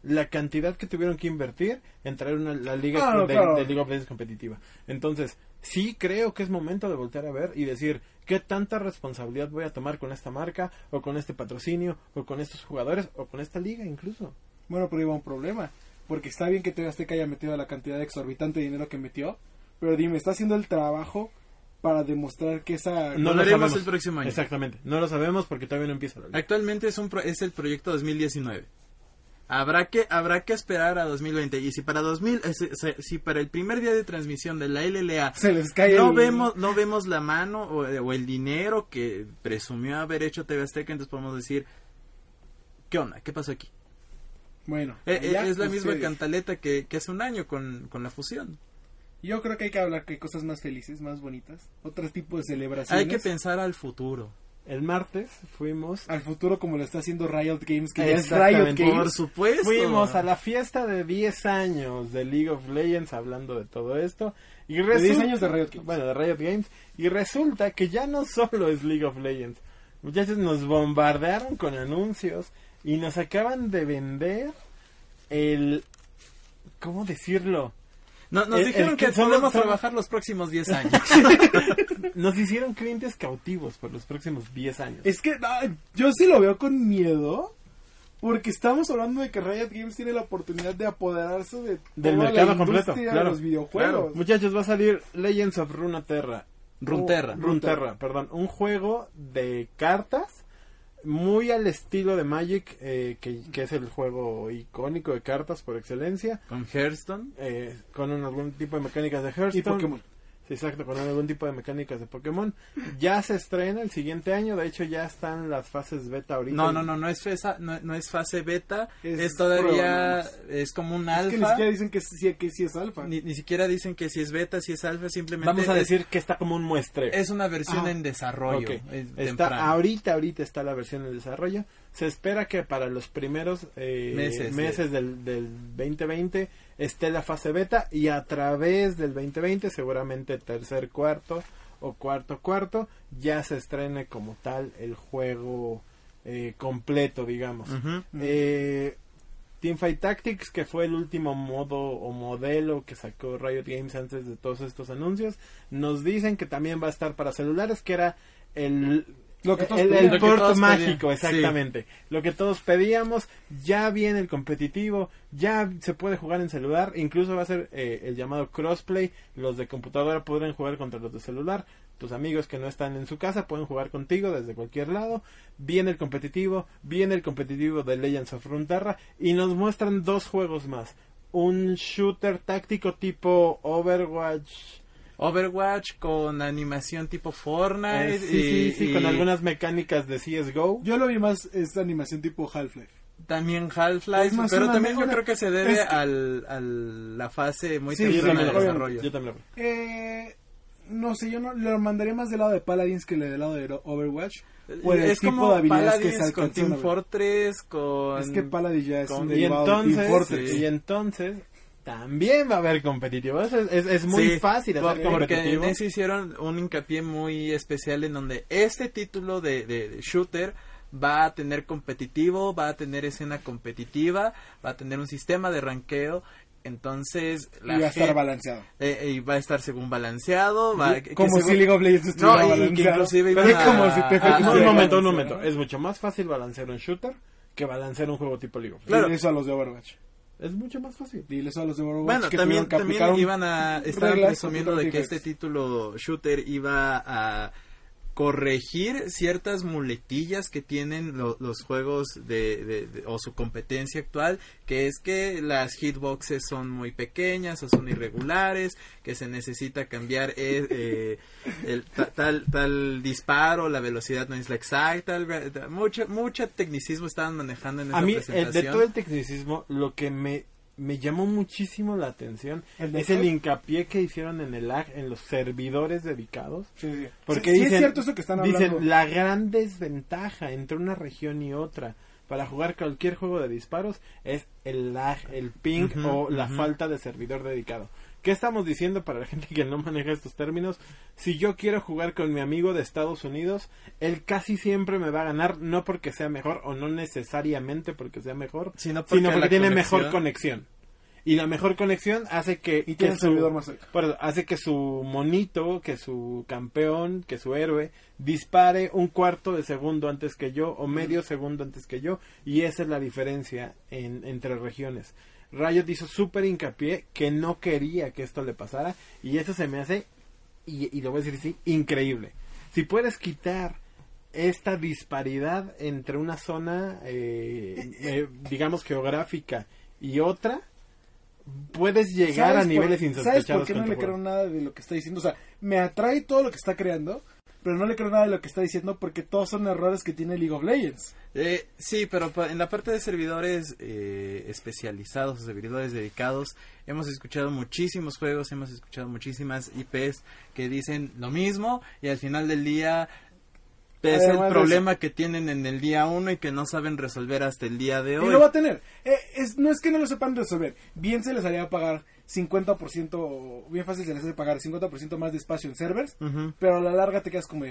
la cantidad que tuvieron que invertir en traer una, la liga Claro, de, claro. de League of Legends competitiva. Entonces, sí creo que es momento de voltear a ver y decir qué tanta responsabilidad voy a tomar con esta marca o con este patrocinio o con estos jugadores o con esta liga incluso. Bueno, pero iba un problema. Porque está bien que TV Azteca haya metido la cantidad exorbitante de dinero que metió. Pero dime, ¿está haciendo el trabajo para demostrar que esa... No Lo sabemos. el próximo año. Exactamente. No lo sabemos porque todavía no empieza la liga. actualmente es un pro- es el proyecto 2019. Habrá que habrá que esperar a 2020 y si para 2000 eh, si, para el primer día de transmisión de la LLA Se les cae no el- vemos no vemos la mano o, o el dinero que presumió haber hecho TV Azteca entonces podemos decir qué onda qué pasó aquí Bueno, Eh, eh, es la misma cantaleta que, que hace un año con, con la fusión. Yo creo que hay que hablar que hay cosas más felices, más bonitas. Otro tipo de celebraciones. hay que pensar al futuro el martes fuimos Al futuro como lo está haciendo Riot Games, que ya es. Riot Games. Por supuesto. Fuimos a la fiesta de 10 años de League of Legends hablando de todo esto. Y De resulta, 10 años de Riot Games. Bueno, de Riot Games. Y resulta que ya no solo es League of Legends. Muchachos, nos bombardearon con anuncios y nos acaban de vender el... ¿Cómo decirlo? No, nos El- dijeron el que podemos somos- trabajar los próximos 10 años. Nos hicieron clientes cautivos por los próximos 10 años. Es que ah, yo sí lo veo con miedo. Porque estamos hablando de que Riot Games tiene la oportunidad de apoderarse de Del toda mercado la completo, claro, de los videojuegos. claro. Muchachos, va a salir Legends of Runeterra. Runterra. Un- Runeterra, perdón. Un juego de cartas muy al estilo de Magic, eh, que, que es el juego icónico de cartas por excelencia, Con Hearthstone. eh, con un- algún tipo de mecánicas de Hearthstone. Y Pokémon. Exacto, con algún tipo de mecánicas de Pokémon. Ya se estrena el siguiente año, de hecho ya están las fases beta ahorita. No, no, no, no es, fesa- no, no es fase beta. Es Es, todavía. Es como un Es que ni alfa. siquiera dicen que sí, que sí es alfa. Ni, ni siquiera dicen que si es beta, si es alfa, simplemente. Vamos a es- decir que está como un muestreo. Es una versión Ajá. en desarrollo. Ok. es Está temprano. ahorita, ahorita está la versión en desarrollo. Se espera que para los primeros eh, Meses, meses, del, del 2020 esté la fase beta y a través del 2020, seguramente tercer cuarto o cuarto cuarto, ya se estrene como tal el juego eh, completo, digamos. Ujú. Eh, Teamfight Tactics, que fue el último modo o modelo que sacó Riot Games antes de todos estos anuncios, nos dicen que también va a estar para celulares, que era el Lo que todos el, el mágico, pedían, exactamente. Lo que todos pedíamos, ya viene el competitivo, ya se puede jugar en celular, incluso va a ser eh, el llamado crossplay, los de computadora podrán jugar contra los de celular, tus amigos que no están en su casa pueden jugar contigo desde cualquier lado, viene el competitivo, viene el competitivo de Legends of Runeterra y nos muestran dos juegos más, un shooter táctico tipo Overwatch, Overwatch con animación tipo Fortnite. eh, sí, sí, y- sí, y con algunas mecánicas de CSGO. Yo lo vi más esta animación tipo Half-Life. También Half-Life. Pero una- también yo creo que se debe es que- al, al la fase muy Sí, yo temprana también de lo veo, desarrollo. yo también lo veo. Eh, no sé, yo no lo mandaría más del lado de Paladins que del lado de Overwatch. Por el es tipo como de habilidades que Paladins se con Team. Fortress, con... Es que Paladins ya es con- un Y de Team entonces, Fortress. y entonces también va a haber competitivo. Es, es, es muy Sí, fácil hacer porque en competitivo. ese hicieron un hincapié muy especial en donde este título de, de- de shooter va a tener competitivo, va a tener escena competitiva, va a tener un sistema de ranqueo, entonces la Y va a estar balanceado. eh, y va a estar según balanceado, va, Como si League of Legends No, estuviera y que balanceado. inclusive iban es como a- si te a- No, a- un momento, un momento. Es mucho más fácil balancear un shooter que balancear un juego tipo League of Claro. Dile eso a los de Overwatch. Es mucho más fácil. Dile eso a los de Overwatch. Bueno, que también, que también iban a estar presumiendo de que este título shooter iba a corregir ciertas muletillas que tienen lo- los juegos de, de- de- o su competencia actual, que es que las hitboxes son muy pequeñas o son irregulares, que se necesita cambiar eh, eh, el ta- tal tal disparo, la velocidad no es la exacta, mucho mucho tecnicismo estaban manejando en esa A mí, eh, presentación. de todo el tecnicismo, lo que me, me llamó muchísimo la atención ¿El de es el hincapié que hicieron en el lag, en los servidores dedicados. Sí, sí. Porque Sí, dicen, es cierto eso que están hablando. dicen la gran desventaja entre una región y otra para jugar cualquier juego de disparos es el lag, el ping o la falta de servidor dedicado. ¿Qué estamos diciendo para la gente que no maneja estos términos? Si yo quiero jugar con mi amigo de Estados Unidos, él casi siempre me va a ganar, no porque sea mejor o no necesariamente porque sea mejor, Sino porque sino porque la tiene conexión- mejor conexión. Y la mejor conexión hace que, Y que tiene el su- servidor más cerca. hace que su monito, que su campeón, que su héroe dispare un cuarto de segundo antes que yo o medio segundo antes que yo y esa es la diferencia en, entre regiones. Riot hizo súper hincapié que no quería que esto le pasara y eso se me hace, y, y lo voy a decir así, increíble. Si puedes quitar esta disparidad entre una zona, eh, eh, digamos, geográfica y otra, puedes llegar a ¿Sabes niveles por- insospechados. ¿Sabes por qué no le creo nada de lo que está diciendo? O sea, me atrae todo lo que está creando, pero no le creo nada de lo que está diciendo porque todos son errores que tiene League of Legends. Eh, sí, pero en la parte de servidores eh, especializados, servidores dedicados, hemos escuchado muchísimos juegos, hemos escuchado muchísimas IPs que dicen lo mismo y al final del día Es el Además problema que tienen en el día uno y que no saben resolver hasta el día de Y hoy. lo va a tener. Eh, es, no es que no lo sepan resolver. Bien se les haría pagar 50%, bien fácil se les hace pagar 50% más de espacio en servers, pero a la larga te quedas como,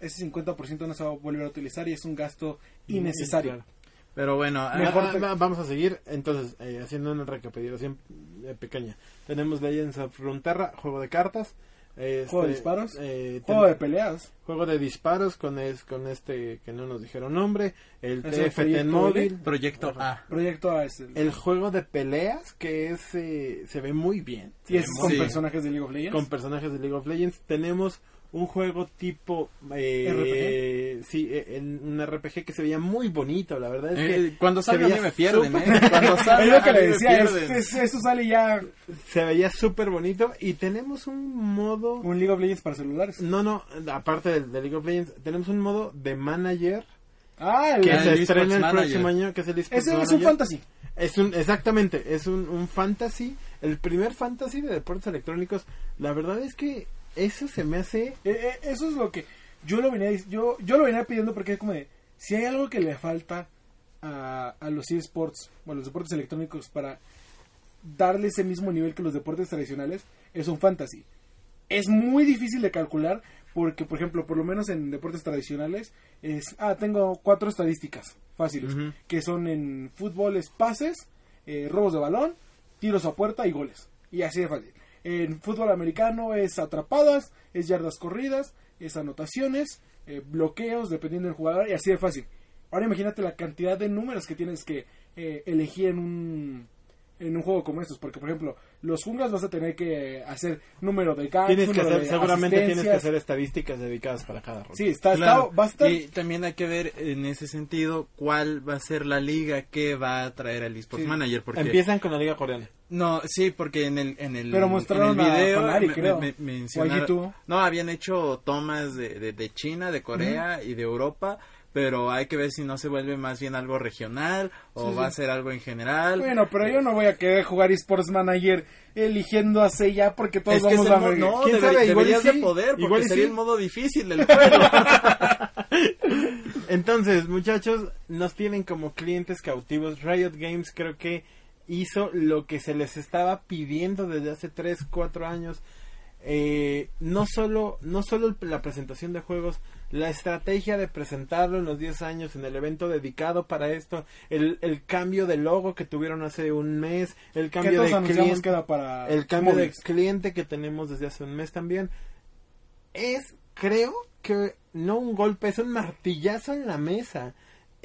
ese 50% no se va a volver a utilizar y es un gasto innecesario. Claro. Pero bueno, ah, Mejor Ah, te- vamos a seguir, entonces, eh, haciendo una recapitulación eh, pequeña. Tenemos Legends of Frontera, juego de cartas. Este, Juego de disparos. eh, Juego de peleas. juego de disparos con, es, con este que no nos dijeron nombre. El ¿Es el TFT Proyecto móvil. Proyecto Ajá. A. Proyecto A es el- El juego de peleas que es, eh, se ve muy bien. Y es con Sí. personajes de League of Legends. con personajes de League of Legends. Tenemos un juego tipo eh, sí, eh, en un RPG que se veía muy bonito, la verdad es que Eh, cuando salga a mí me pierden, ¿eh? Cuando Es salga lo que le decía, es- es- eso sale ya se veía súper bonito y tenemos un modo un League of Legends para celulares. no, no, aparte de League of Legends, tenemos un modo de manager Ah, el, que se estrena el Manager. próximo año, que es el ese es un fantasy. Es un, exactamente, es un, un fantasy, el primer fantasy de deportes electrónicos. La verdad es que eso se me hace Eh, eh, eso es lo que yo lo venía yo yo lo venía pidiendo porque es como de si hay algo que le falta a, a los esports o a los deportes electrónicos para darle ese mismo nivel que los deportes tradicionales es un fantasy. Es muy difícil de calcular porque por ejemplo por lo menos en deportes tradicionales es ah tengo cuatro estadísticas fáciles que son en fútbol es pases eh, robos de balón tiros a puerta y goles. Y así de fácil en fútbol americano es atrapadas es yardas corridas es anotaciones eh, bloqueos dependiendo del jugador y así de fácil. Ahora imagínate la cantidad de números que tienes que eh, elegir en un en un juego como estos, porque por ejemplo, los junglas vas a tener que hacer número de ganks, tienes que hacer, de seguramente tienes que hacer estadísticas dedicadas para cada rol. Sí, está, Claro. está, va a estar Y también hay que ver en ese sentido cuál va a ser la liga que va a traer al eSports Sí. Manager. Porque Empiezan con la liga coreana. No, sí, porque en el, en el, Pero mostraron en el a video me- creo. me- me mencionaron- O a G2. no, habían hecho tomas de, de, de China, de Corea y de Europa, pero hay que ver si no se vuelve más bien algo regional o Sí, va a ser algo en general. Bueno, pero yo no voy a querer jugar eSports Manager eligiendo a ya porque todos es que es vamos a ver. no, ¿Quién sabe? Igual sí, de poder, porque igual sería sí. el modo difícil del juego. Entonces, muchachos, nos tienen como clientes cautivos. Riot Games creo que hizo lo que se les estaba pidiendo desde hace 3, 4 años. Eh, no solo no solo la presentación de juegos, la estrategia de presentarlo en los 10 años en el evento dedicado para esto, el, el cambio de logo que tuvieron hace un mes, el cambio de cliente, para el cambio móviles. de cliente que tenemos desde hace un mes también es creo que no un golpe es un martillazo en la mesa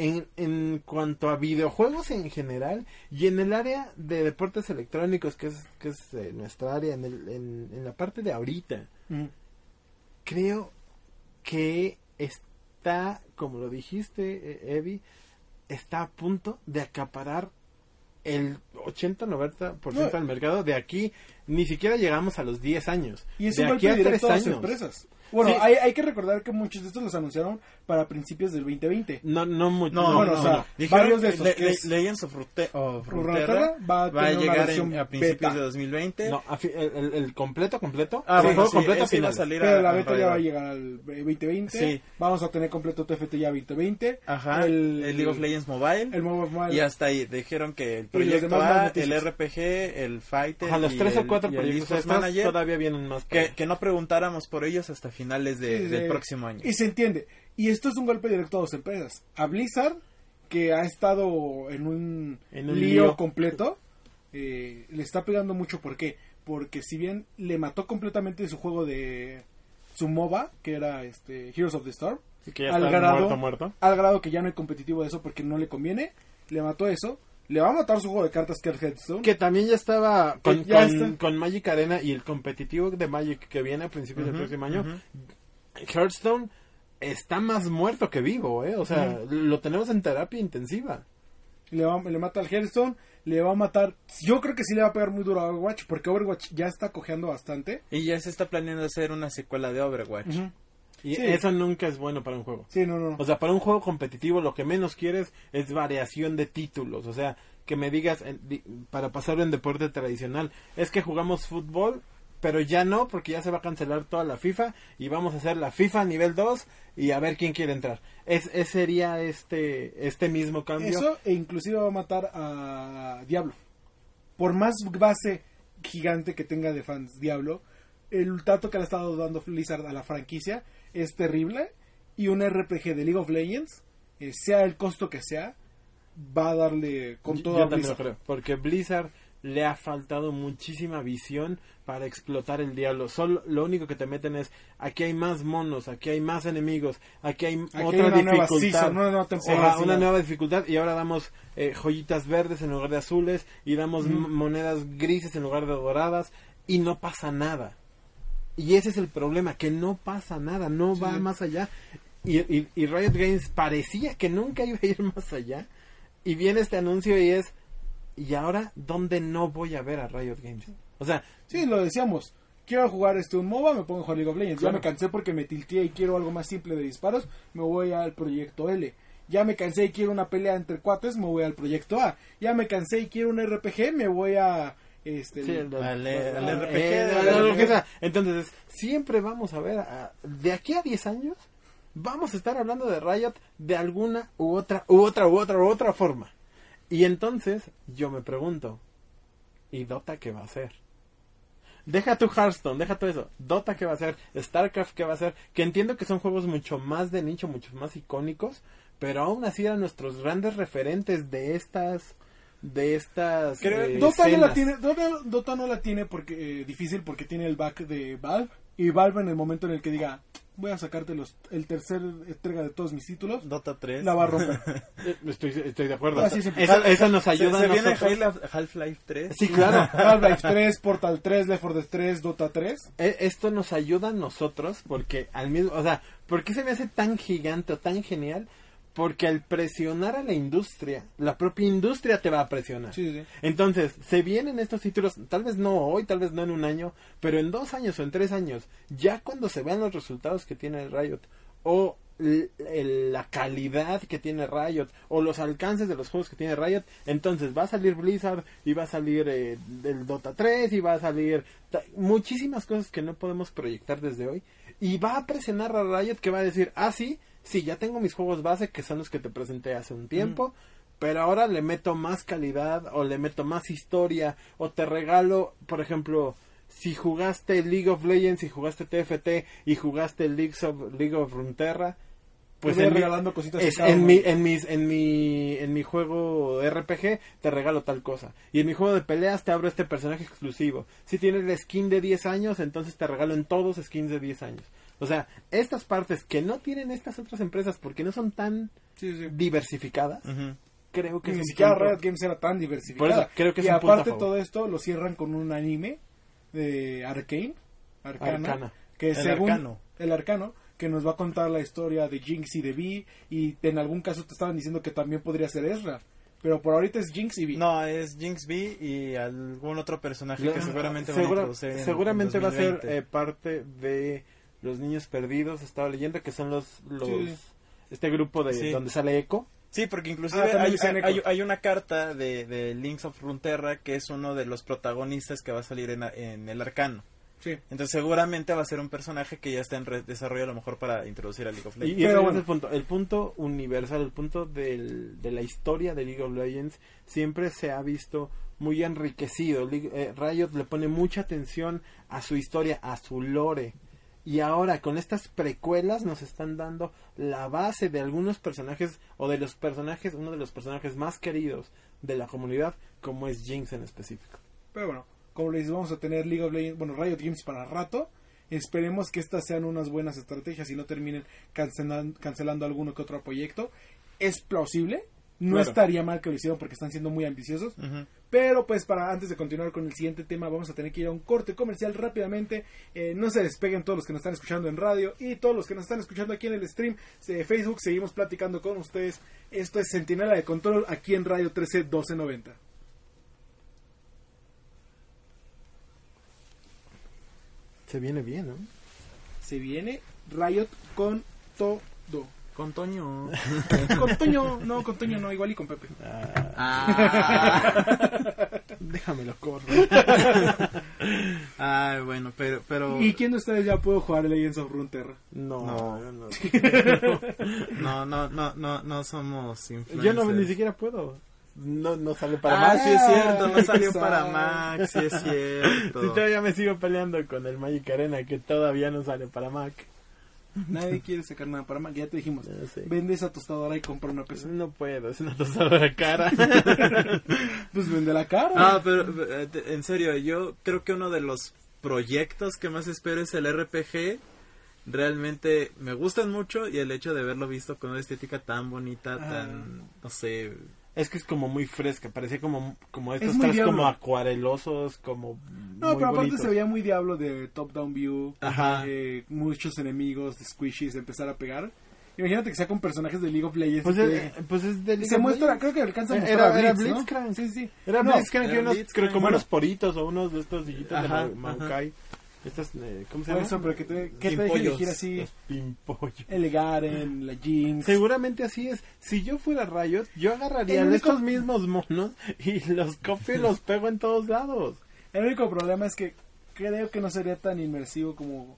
en, en cuanto a videojuegos en general y en el área de deportes electrónicos que es que es eh, nuestra área en, el- en, en la parte de ahorita Mm. creo que está como lo dijiste eh, Evi está a punto de acaparar el 80-90% No. del mercado de aquí ni siquiera llegamos a los 10 años Y es de un aquí golpe a directo tres a las años empresas. Bueno, Sí. hay, hay que recordar que muchos de estos los anunciaron para principios del 2020. no no mucho No, Bueno, no, o sea, no. Varios de esos Le- que Le- Legends of Rute- of va a va a llegar en- a principios beta. de 2020. No, a fi- el, el- el completo, completo. Ah, el bueno, juego sí, completo iba a salir Pero a- la beta ya va a llegar al 2020. Sí. Vamos a tener completo TFT ya 2020. Ajá, el, League of Legends Mobile. El Mobile Mobile. y hasta ahí, dijeron que el proyecto A, el RPG, el Fighter, A los y tres el- o cuatro y proyectos Manager, todavía vienen más. que, que no preguntáramos por ellos hasta finales de- Sí, del próximo año. Y se entiende. Y esto es un golpe directo a dos empresas. A Blizzard, que ha estado en un, En un lío, lío. completo, eh, le está pegando mucho. ¿Por qué? Porque si bien le mató completamente su juego de su MOBA, que era este Heroes of the Storm, Sí, que ya al está grado- muerto, muerto. al grado que ya no hay competitivo de eso porque no le conviene, le mató eso. Le va a matar su juego de cartas que es Headstone. Que también ya estaba con, ya con- está. con Magic Arena y el competitivo de Magic que viene a principios del próximo año. ujú. Hearthstone está más muerto que vivo, ¿eh? O sea, lo tenemos en terapia intensiva. le, va, le mata al Hearthstone, le va a matar. Yo creo que sí le va a pegar muy duro a Overwatch, porque Overwatch ya está cojeando bastante. Y ya se está planeando hacer una secuela de Overwatch. Y Sí. eso nunca es bueno para un juego. Sí, no, no. O sea, para un juego competitivo lo que menos quieres es variación de títulos. O sea, que me digas, di- para pasarlo en deporte tradicional, es que jugamos fútbol pero ya no, porque ya se va a cancelar toda la FIFA y vamos a hacer la FIFA nivel 2 y a ver quién quiere entrar. Es, ese sería este, este mismo cambio. Eso e inclusive va a matar a Diablo. Por más base gigante que tenga de fans Diablo, el trato que le ha estado dando Blizzard a la franquicia es terrible y un RPG de League of Legends, eh, sea el costo que sea, va a darle con todo Blizzard. creo, porque Blizzard le ha faltado muchísima visión para explotar el diablo. Solo lo único que te meten es aquí hay más monos, aquí hay más enemigos, aquí hay Aquí otra hay una nueva dificultad, season, una nueva temporada, una nueva dificultad y ahora damos eh, joyitas verdes en lugar de azules y damos monedas grises en lugar de doradas y no pasa nada. Y ese es el problema, que no pasa nada, no Sí. va más allá. Y, y, y Riot Games parecía que nunca iba a ir más allá. Y viene este anuncio y es, ¿y ahora dónde no voy a ver a Riot Games? O sea, Sí, lo decíamos. Quiero jugar este un MOBA, me pongo a jugar League of Legends. Claro. Ya me cansé porque me tilteé y quiero algo más simple de disparos, me voy al proyecto L. Ya me cansé y quiero una pelea entre cuates, me voy al proyecto A. Ya me cansé y quiero un RPG, me voy a este sí, el- Al- al RPG, eh. Entonces, siempre vamos a ver, a- de aquí a 10 años, vamos a estar hablando de Riot de alguna u otra, u otra, u otra, u otra forma. Y entonces, yo me pregunto, ¿y Dota qué va a hacer? Deja tu Hearthstone, deja todo eso. Dota qué va a hacer, StarCraft qué va a hacer, que entiendo que son juegos mucho más de nicho, mucho más icónicos, pero aún así eran nuestros grandes referentes de estas de estas Creo- eh, Dota no la escenas. tiene, Dota, Dota no la tiene porque eh, difícil porque tiene el back de Valve y Valve en el momento en el que diga voy a sacarte los el tercer entrega de todos mis títulos Dota 3. la va a romper. Eh, Estoy, estoy de acuerdo. Así se- Eso, eso nos Se, ayuda se a viene Half-Life 3. Sí, claro. Half-Life 3, Portal 3, Left 4 Dead 3, Dota 3. E- Esto nos ayuda a nosotros porque al mismo, o sea, ¿por qué se me hace tan gigante o tan genial? Porque al presionar a la industria, la propia industria te va a presionar. Sí, sí. Entonces, se vienen estos títulos, tal vez no hoy, tal vez no en un año, pero en dos años o en tres años, ya cuando se vean los resultados que tiene Riot, o la calidad que tiene Riot, o los alcances de los juegos que tiene Riot, entonces va a salir Blizzard, y va a salir eh, el Dota 3, y va a salir muchísimas cosas que no podemos proyectar desde hoy, y va a presionar a Riot que va a decir, ah, sí, sí, ya tengo mis juegos base, que son los que te presenté hace un tiempo, pero ahora le meto más calidad o le meto más historia o te regalo, por ejemplo, si jugaste League of Legends y jugaste TFT y jugaste League of, League of Runeterra, pues en mi- regalando cositas es- en mi, en mis en mi en mi juego RPG te regalo tal cosa. Y en mi juego de peleas te abro este personaje exclusivo. Si tienes la skin de 10 años entonces te regalo en todos skins de 10 años o sea estas partes que no tienen estas otras empresas porque no son tan Sí, sí. diversificadas creo que es Ni siquiera punto- Riot Games era tan Por diversificada. eso, creo que es y a aparte favor. todo esto lo cierran con un anime de Arcane, Arcana, Arcana. que El según Arcano. el Arcano, que nos va a contar la historia de Jinx y de Vi y en algún caso te estaban diciendo que también podría ser Ezra, pero por ahorita es Jinx y Vi. No, es Jinx B y algún otro personaje que seguramente van a segura- introducir en- seguramente en va a ser 2020. eh, parte de los niños perdidos estaba leyendo que son los, los Sí. este grupo de Sí. donde sale Echo Sí, porque inclusive Ah, también hay, una carta de, de Links of Runeterra que es uno de los protagonistas que va a salir en, en el arcano. Sí. Entonces seguramente va a ser un personaje que ya está en desarrollo a lo mejor para introducir a League of y, Legends. y ese Pero es el punto el punto universal el punto del- de la historia de League of Legends siempre se ha visto muy enriquecido League- eh, Riot le pone mucha atención a su historia a su lore y ahora con estas precuelas nos están dando la base de algunos personajes o de los personajes uno de los personajes más queridos de la comunidad como es Jinx en específico Pero bueno, como les vamos a tener League of Legends, bueno, Riot Games para rato. Esperemos que estas sean unas buenas estrategias y no terminen cancelan- cancelando alguno que otro proyecto. Es plausible. No Claro. estaría mal que lo hicieran porque están siendo muy ambiciosos. Pero pues para antes de continuar con el siguiente tema vamos a tener que ir a un corte comercial rápidamente. Eh, no se despeguen todos los que nos están escuchando en radio y todos los que nos están escuchando aquí en el stream de Facebook. Seguimos platicando con ustedes. Esto es Centinela de Control aquí en Radio 13 1290. se viene bien ¿no? Se viene Riot con todo. Con Toño. Con Toño, no, con Toño no, igual y con Pepe. Ah. déjamelo corro. Ay, bueno, pero... pero... ¿Y quién de ustedes ya pudo jugar Legends of Runeterra? No, No. no. No, no, no, no, no somos influencers. Yo no, ni siquiera puedo. No, no sale para Ah, más. sí es cierto, no salió Exacto. para Mac, sí es cierto. Si todavía me sigo peleando con el Magic Arena que todavía no sale para Mac. Nadie quiere sacar nada para Mac. Ya te dijimos. Vende esa tostadora y compra una PC. no puedo, es una tostadora cara. Pues vende la cara. No, pero eh, en serio, yo creo que uno de los proyectos que más espero es el RPG. Realmente me gustan mucho y el hecho de haberlo visto con una estética tan bonita, tan, no sé, es que es como muy fresca, parecía como, como estos Es tres como acuarelosos, como No, pero aparte bonitos. se veía muy diablo de top-down view. Ajá. eh, muchos enemigos de squishies empezar a pegar. Imagínate que sea con personajes de League of Legends. Pues es, que- pues es de League se of muestra, Legends. creo que alcanza a Era- mostrar a era Blitz, ¿no? Blitzcrank. Sí, sí. Era No, Blitzcrank, era que unos, Blitzcrank. creo como Bueno. unos poritos o unos de estos Ajá, de Ma- Maokai. Estas, eh, ¿cómo se llama? eso, pero que te, que te elegir así Los pimpollos. el Garen, la Jinx. Seguramente así es. Si yo fuera Riot, yo agarraría único- estos mismos monos y los copio y los pego en todos lados. El único problema es que creo que no sería tan inmersivo como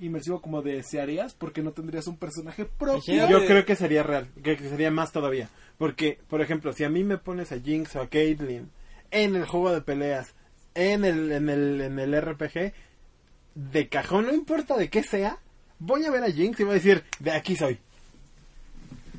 inmersivo como desearías porque no tendrías un personaje propio. Yo creo que sería real, que que sería más todavía. Porque, por ejemplo, si a mí me pones a Jinx o a Caitlyn en el juego de peleas, en el, en el, en el RPG, de cajón, no importa de qué sea, voy a ver a Jinx y voy a decir, de aquí soy.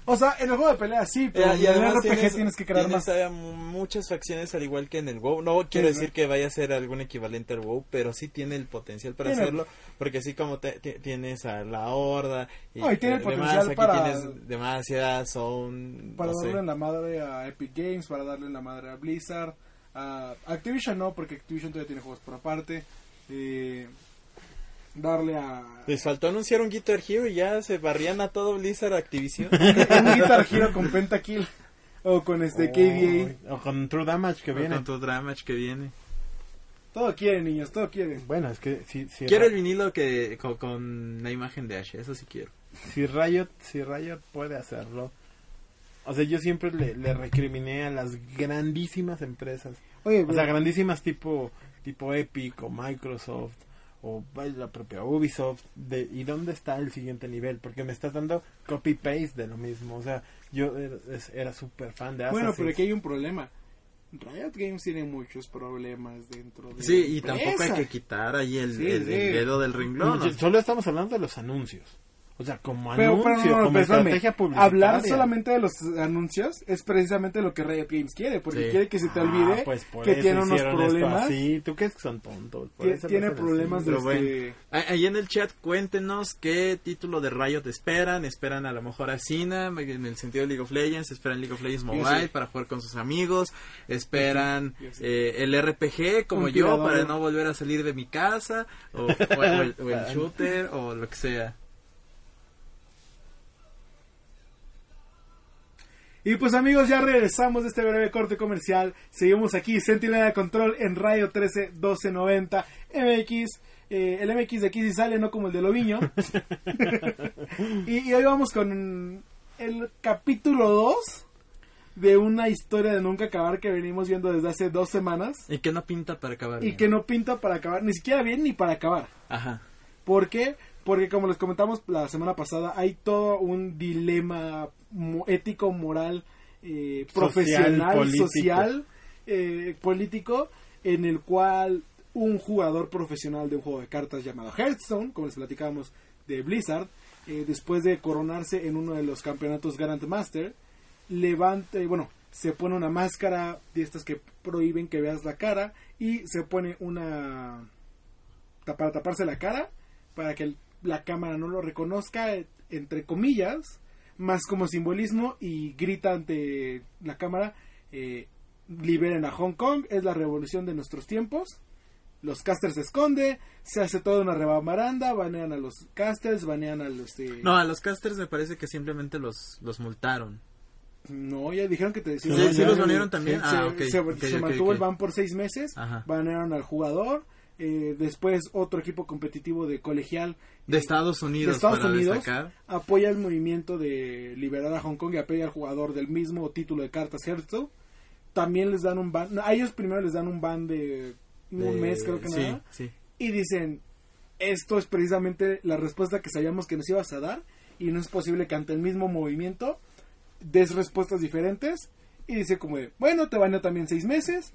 O sea, en el juego de pelea sí, pero Eh, en el RPG tienes, que crear tienes más. muchas facciones al igual que en el WoW. No quiero Sí, decir ¿no? que vaya a ser algún equivalente al WoW, pero sí tiene el potencial para Tiene- hacerlo, porque así como te- ti- tienes a la Horda y, No, y tiene el demás, potencial aquí para- tienes Demacia, Zone, Para no sé. darle en la madre a Epic Games, para darle en la madre a Blizzard, a Activision no, porque Activision todavía tiene juegos por aparte. Eh, darle a Les faltó anunciar un Guitar Hero y ya se barrían a todo Blizzard Activision. un Guitar Hero con Pentakill o con este KDA. O, con True Damage que o viene. con tu Damage que viene. Todo quieren, niños, todo quieren. Bueno, es que si, si, Quiero el vinilo que con, con la imagen de Ash, eso sí quiero. si Riot, si Riot puede hacerlo. O sea, yo siempre le, le recriminé a las grandísimas empresas. Oye, O sea, grandísimas tipo tipo Epic o Microsoft o la propia Ubisoft. De, ¿Y dónde está el siguiente nivel? Porque me estás dando copy-paste de lo mismo. O sea, yo era, es- era súper fan de bueno, Assassin's. pero aquí hay un problema. Riot Games tiene muchos problemas dentro de Sí, la y tampoco hay que quitar ahí el, Sí, el- sí. el dedo del renglón. No, Solo estamos hablando de los anuncios. O sea, como Pero, anuncio, pero, no, no, como espérame, estrategia publicitaria. hablar solamente de los anuncios es precisamente lo que Riot Games quiere, porque Sí. quiere que se te Ah, olvide pues por que tiene unos problemas, así. ¿Tú crees que son tontos? Por eso tiene problemas de Pero bueno. este... Ah, Ahí en el chat cuéntenos qué título de Riot esperan. Esperan a lo mejor a Cina en el sentido de League of Legends. Esperan League of Legends Mobile sí. para jugar con sus amigos. Esperan sí. eh, el RPG como Un yo tirador. para no volver a salir de mi casa. O, o- o el, o el shooter o lo que sea. Y pues amigos, ya regresamos de este breve corte comercial. Seguimos aquí, Sentinela de Control en Radio 13 1290 MX. Eh, el MX de aquí sí sale, no como el de Loviño. y, y hoy vamos con el capítulo 2 de una historia de nunca acabar que venimos viendo desde hace dos semanas. Y que no pinta para acabar. Y bien. que no pinta para acabar, ni siquiera bien ni para acabar. Ajá. ¿Por qué? Porque como les comentamos la semana pasada, hay todo un dilema ético, moral, eh, Social, profesional, político. social, eh, político, en el cual un jugador profesional de un juego de cartas llamado Hearthstone, como les platicábamos de Blizzard, eh, después de coronarse en uno de los campeonatos Grandmaster, levanta, eh, bueno, se pone una máscara de estas que prohíben que veas la cara y se pone una para taparse la cara para que el- la cámara no lo reconozca entre comillas más como simbolismo y grita ante la cámara eh, liberen a Hong Kong es la revolución de nuestros tiempos los casters se esconde se hace toda una rebamaranda banean a los casters banean a los No, a los casters me parece que simplemente los, los multaron. no ya dijeron que te Sí, decían sí los banearon también. se, Ah, ok, se- mantuvo el ban por seis meses Ajá. banearon al jugador eh, después otro equipo competitivo de colegial De Estados Unidos, de Estados para Unidos destacar. apoya el movimiento de liberar a Hong Kong y apoya al jugador del mismo título de cartas Hearthstone. también les dan un ban. no, a ellos primero les dan un ban de un mes, creo que sí, nada. sí. Y dicen, esto es precisamente la respuesta que sabíamos que nos ibas a dar. Y no es posible que ante el mismo movimiento des respuestas diferentes. Y dice como de, bueno, te baneo también seis meses.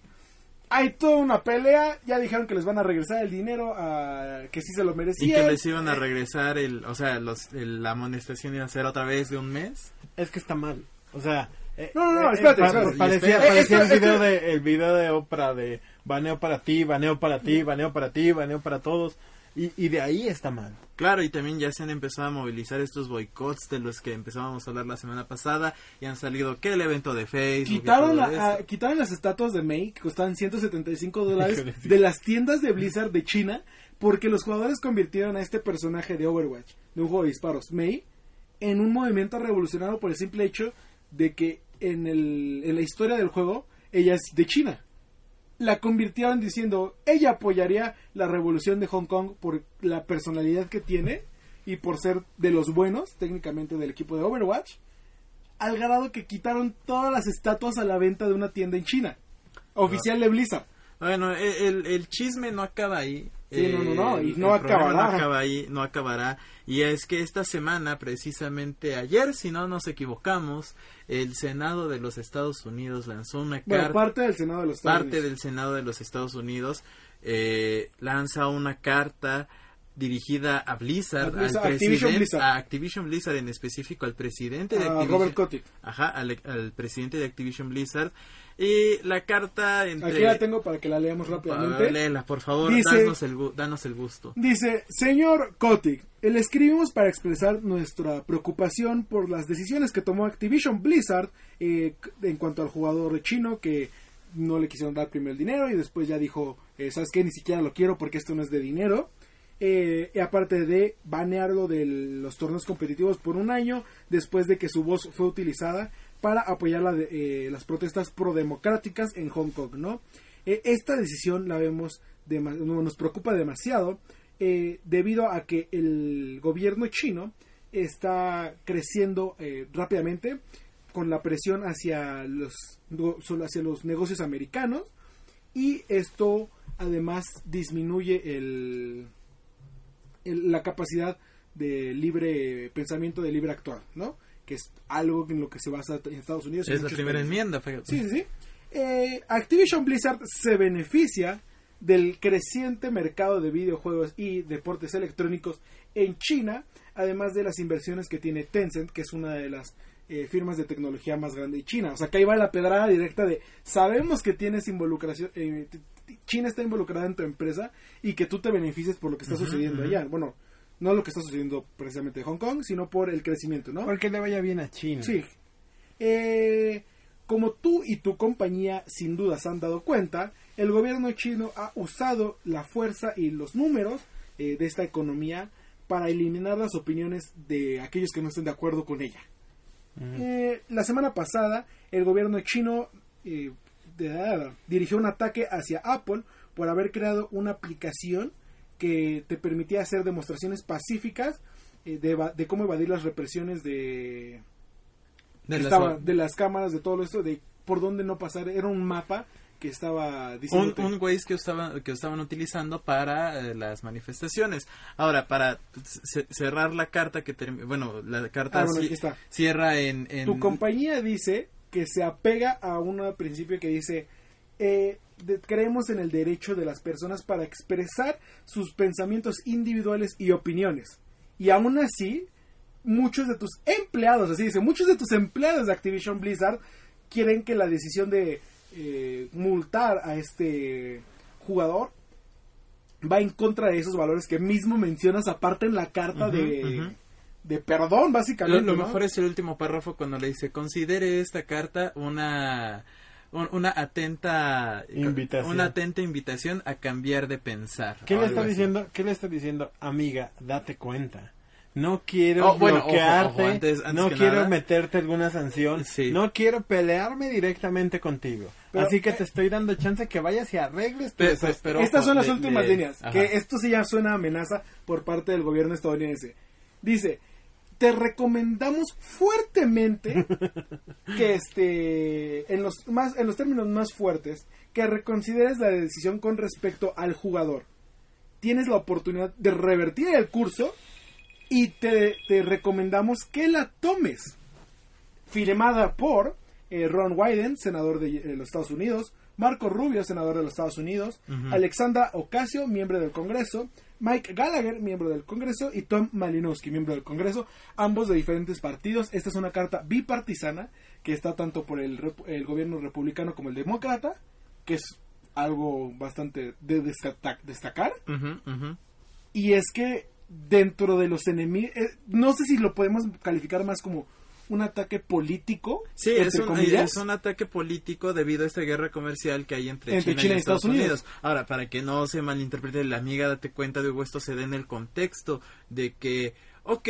Hay toda una pelea. Ya dijeron que les van a regresar el dinero a que sí se lo Y merecían. que les iban a regresar el, o sea, los, el- la amonestación iba a ser otra vez de un mes. Es que está mal. O sea. eh, No, no, no, eh, espérate, pa- espérate. Parecía, Espera. parecía Esto- el, video esto- de, el video de Oprah de baneo para ti, baneo para ti, baneo para ti, baneo para todos. Y, y de ahí está mal. Claro, y también ya se han empezado a movilizar estos boicots de los que empezábamos a hablar la semana pasada y han salido que el evento de Facebook. Quitaron, todo la- a- eso. quitaron las estatuas de May, que costaban 175 dólares, de las tiendas de Blizzard de China, porque los jugadores convirtieron a este personaje de Overwatch, de un juego de disparos, May, en un movimiento revolucionario por el simple hecho de que en, el, en la historia del juego, ella es de China. La convirtieron diciendo, ella apoyaría la revolución de Hong Kong por la personalidad que tiene y por ser de los buenos, técnicamente del equipo de Overwatch al grado que quitaron todas las estatuas a la venta de una tienda en China. Oficial de Blizzard. Bueno, e- el, el chisme no acaba ahí. Sí, no, no, no, y no acabará. No acaba ahí, no acabará. Y es que esta semana, precisamente ayer, si no nos equivocamos, el Senado de los Estados Unidos lanzó una Bueno, carta. parte del Senado de los Estados parte Unidos. del Senado de los Estados Unidos eh, lanza una carta dirigida a Blizzard, al Activision presidente, Blizzard. a Activision Blizzard en específico, al presidente de Activision, Robert Kotick. ajá, al, al presidente de Activision Blizzard y la carta entre Aquí la tengo para que la leamos rápidamente. Ah, léela, por favor, Dice- danos, el, gu- danos el gusto. Dice, señor Kotick, le escribimos para expresar nuestra preocupación por las decisiones que tomó Activision Blizzard eh, en cuanto al jugador chino que no le quisieron dar primero el dinero y después ya dijo, eh, ¿sabes qué? Ni siquiera lo quiero porque esto no es de dinero. Eh, y aparte de banearlo de los torneos competitivos por un año después de que su voz fue utilizada para apoyar la de- eh, las protestas prodemocráticas en Hong Kong, ¿no? Eh, esta decisión la vemos, no, nos preocupa demasiado eh, debido a que el gobierno chino está creciendo eh, rápidamente con la presión hacia los, hacia los negocios americanos y esto además disminuye el- la capacidad de libre pensamiento, de libre actuar, ¿no? Que es algo en lo que se basa en Estados Unidos. Es la primera países. enmienda, fíjate. Sí, sí, sí. Eh, Activision Blizzard se beneficia del creciente mercado de videojuegos y deportes electrónicos en China, además de las inversiones que tiene Tencent, que es una de las eh, firmas de tecnología más grande de China. O sea, que ahí va la pedrada directa de, sabemos que tienes involucración, eh, China está involucrada en tu empresa y que tú te beneficies por lo que está sucediendo allá. Bueno, no lo que está sucediendo precisamente en Hong Kong, sino por el crecimiento, ¿no? Porque le vaya bien a China. Sí. Eh, como tú y tu compañía sin duda se han dado cuenta, el gobierno chino ha usado la fuerza y los números eh, de esta economía para eliminar las opiniones de aquellos que no estén de acuerdo con ella. Eh, la semana pasada, el gobierno chino eh, de- dirigió un ataque hacia Apple por haber creado una aplicación que te permitía hacer demostraciones pacíficas eh, de, cómo evadir las represiones de, De que las- estaba- de las cámaras, de todo esto, de por dónde no pasar. Era un mapa que estaba un, diciendo. un Waze que estaban, que estaban utilizando para eh, las manifestaciones. Ahora, para ce- cerrar la carta que termina, bueno, la carta Ah, bueno, está. cierra en, en- Tu compañía dice que se apega a un principio que dice, eh, de- creemos en el derecho de las personas para expresar sus pensamientos individuales y opiniones. Y aún así, muchos de tus empleados, así dice, muchos de tus empleados de Activision Blizzard quieren que la decisión de eh, multar a este jugador va en contra de esos valores que mismo mencionas aparte en la carta de, de perdón, Lo, básicamente. lo ¿no? mejor es el último párrafo cuando le dice considere esta carta una un- una atenta Invitación. una atenta invitación a cambiar de pensar. ¿Qué le está así. diciendo? ¿Qué le está diciendo? Amiga, date cuenta. No quiero Oh, bueno, bloquearte, ojo, antes- antes no que quiero nada. meterte alguna sanción, Sí. no quiero pelearme directamente contigo. Pero, Así que eh, te estoy dando chance que vayas y arregles pero Estas ojo, son las últimas líneas. ajá. Que esto sí ya suena a amenaza por parte del gobierno estadounidense. Dice, te recomendamos fuertemente que este en los más en los términos más fuertes que reconsideres la decisión con respecto al jugador. Tienes la oportunidad de revertir el curso y te, te recomendamos que la tomes. Firmada por eh, Ron Wyden, senador de eh, los Estados Unidos, Marco Rubio, senador de los Estados Unidos, Alexandra Ocasio, miembro del Congreso, Mike Gallagher, miembro del Congreso, y Tom Malinowski, miembro del Congreso, ambos de diferentes partidos. Esta es una carta bipartisana que está tanto por el, el gobierno republicano como el demócrata, que es algo bastante de destaca- destacar. Y es que dentro de los enemigos, no sé si lo podemos calificar más como un ataque político, Sí, entre es un, comillas. es un ataque político debido a esta guerra comercial que hay entre, Entre China, y Estados Unidos. Ahora, para que no se malinterprete la amiga, date cuenta de esto se da en el contexto de que, ok,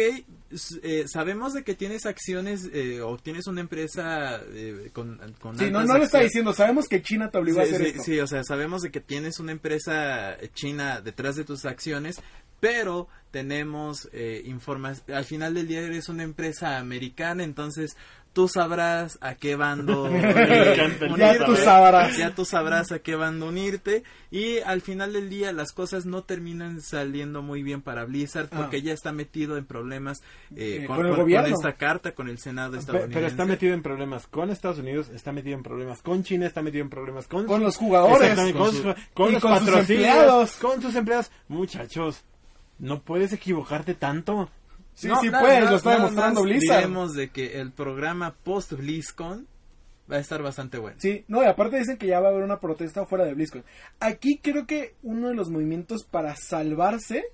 eh, sabemos de que tienes acciones eh, o tienes una empresa eh, con, con Sí, no, no lo está diciendo, sabemos que China te obligó a hacer sí, esto. sí, o sea, sabemos de que tienes una empresa china detrás de tus acciones, pero tenemos eh, información. Al final del día eres una empresa americana, entonces tú sabrás a qué bando Ya tú sabrás. ya tú sabrás a qué bando unirte y al final del día las cosas no terminan saliendo muy bien para Blizzard Ah. porque ya está metido en problemas eh, Eh, con, con el con- con esta carta con el Senado estadounidense. Pero está metido en problemas con Estados Unidos, está metido en problemas con China, está metido en problemas con, Con los jugadores, con con, su- su- con y los con sus empleados. con sus empleados. Muchachos, no puedes equivocarte tanto. Sí, No, sí na- puedes, na- lo está demostrando Blizzard. Diremos de que el programa post BlizzCon va a estar bastante bueno. Sí, no, y aparte dicen que ya va a haber una protesta fuera de BlizzCon. Aquí creo que uno de los movimientos para salvarse,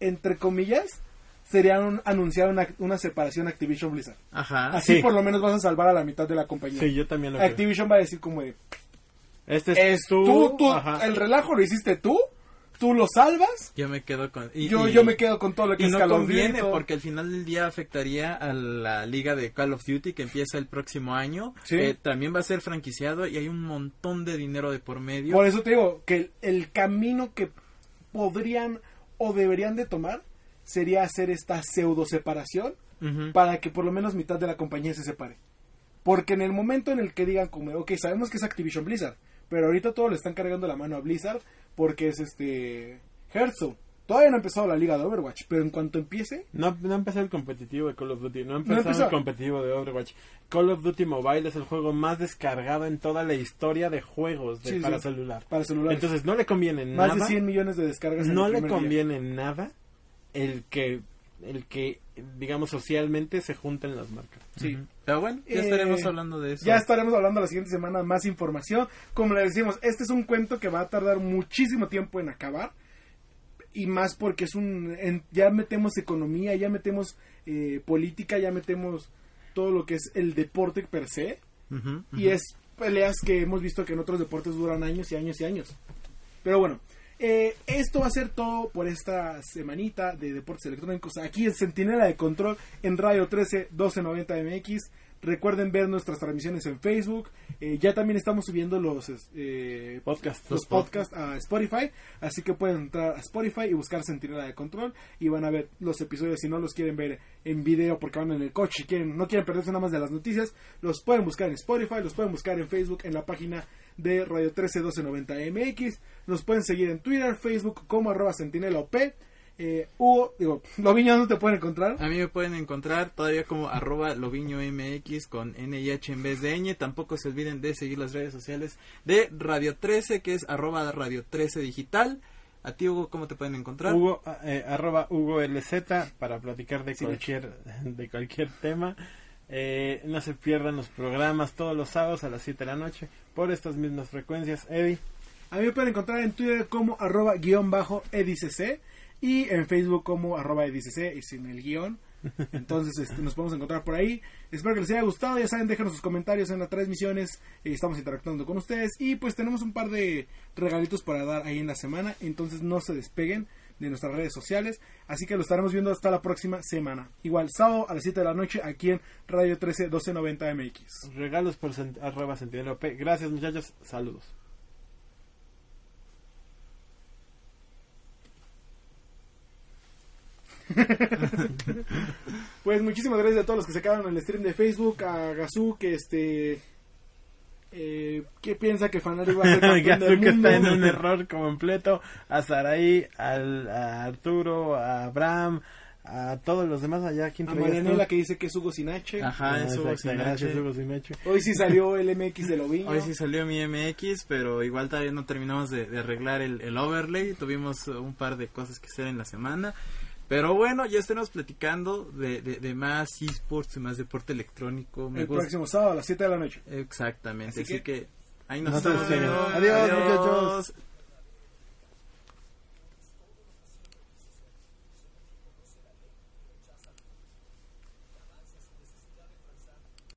entre comillas, sería un- anunciar una, una separación Activision Blizzard. Ajá. Así Sí. por lo menos vas a salvar a la mitad de la compañía. Sí, yo también lo creo. Activision va a decir como de, Este es, es tú, el relajo lo hiciste tú, tú lo salvas, Yo me quedo con. y- yo, y- yo me quedo con todo lo que Y es no Call of Duty conviene porque al final del día afectaría a la liga de Call of Duty que empieza el próximo año. Sí. que también va a ser franquiciado y hay un montón de dinero de por medio. Por eso te digo que el, el camino que podrían o deberían de tomar sería hacer esta pseudo separación para que por lo menos mitad de la compañía se separe. Porque en el momento en el que digan como, ok, sabemos que es Activision Blizzard, pero ahorita todo le están cargando la mano a Blizzard porque es este Hearthstone. Todavía no ha empezado la liga de Overwatch, pero en cuanto empiece, No, no empezó el competitivo de Call of Duty, no empezó, empezó. el competitivo de Overwatch. Call of Duty Mobile es el juego más descargado en toda la historia de juegos de- Sí, para sí. celular. para celulares, Entonces no le conviene más nada. de 100 millones de descargas. en no el le día. conviene nada el que el que digamos socialmente se junten las marcas. Sí. Pero bueno, ya Eh, estaremos hablando de eso. Ya estaremos hablando la siguiente semana más información. Como le decimos, este es un cuento que va a tardar muchísimo tiempo en acabar. Y más porque es un... en- ya metemos economía, ya metemos eh, política, ya metemos todo lo que es el deporte per se. Y es peleas que hemos visto que en otros deportes duran años y años y años. Pero bueno, eh, esto va a ser todo por esta semanita de deportes electrónicos. Aquí en Centinela de Control en Radio 13 1290 MX. Recuerden ver nuestras transmisiones en Facebook. Eh, ya también estamos subiendo los eh, Podcast. los podcasts a Spotify. Así que pueden entrar a Spotify y buscar Centinela de Control. Y van a ver los episodios. Si no los quieren ver en video porque van en el coche y quieren, no quieren perderse nada más de las noticias, los pueden buscar en Spotify, los pueden buscar en Facebook, en la página de Radio 13 1290 MX. Nos pueden seguir en Twitter, Facebook como arroba Centinela OP. Eh, Hugo, digo, Loviño, ¿dónde te pueden encontrar? A mí me pueden encontrar todavía como arroba loviño mx con NIH en vez de ñ. Tampoco se olviden de seguir las redes sociales de Radio 13, que es arroba Radio 13 Digital. A ti, Hugo, ¿cómo te pueden encontrar? Hugo, eh, arroba Hugo LZ para platicar de Sí. cualquier, de cualquier tema. Eh, no se pierdan los programas todos los sábados a las 7 de la noche por estas mismas frecuencias. Eddie, A mí me pueden encontrar en Twitter como arroba guion bajo edicc y en Facebook como arroba edicc y sin el guion. Entonces este, nos podemos encontrar por ahí. Espero que les haya gustado. Ya saben, déjenos sus comentarios en las transmisiones. Eh, estamos interactuando con ustedes. Y pues tenemos un par de regalitos para dar ahí en la semana. Entonces no se despeguen de nuestras redes sociales. Así que lo estaremos viendo hasta la próxima semana. Igual, sábado a las 7 de la noche aquí en Radio 13 1290 MX. regalos por arroba Centinela OP. Gracias muchachos, saludos. Pues muchísimas gracias a todos los que se quedaron en el stream de Facebook, a Gazú que este eh, que piensa que Fanari va a ser campeón del está en un error completo. A Saraí, al, a Arturo, a Abraham, a todos los demás allá. ¿Quién A? Marianela que dice que es Hugo Sinache. Ajá, Ah, eso exacto, sin gracias, H. Hugo Sinache. Hoy sí salió el MX de Loviño. Hoy sí salió mi MX, pero igual todavía no terminamos de, de arreglar el, el overlay. Tuvimos un par de cosas que hacer en la semana. Pero bueno, ya estemos platicando de, de, de más esports, de más deporte electrónico. Me el gusta. próximo sábado a las 7 de la noche. Exactamente, Así así, que- que, ahí nos seguimos. viendo. Adiós, muchachos.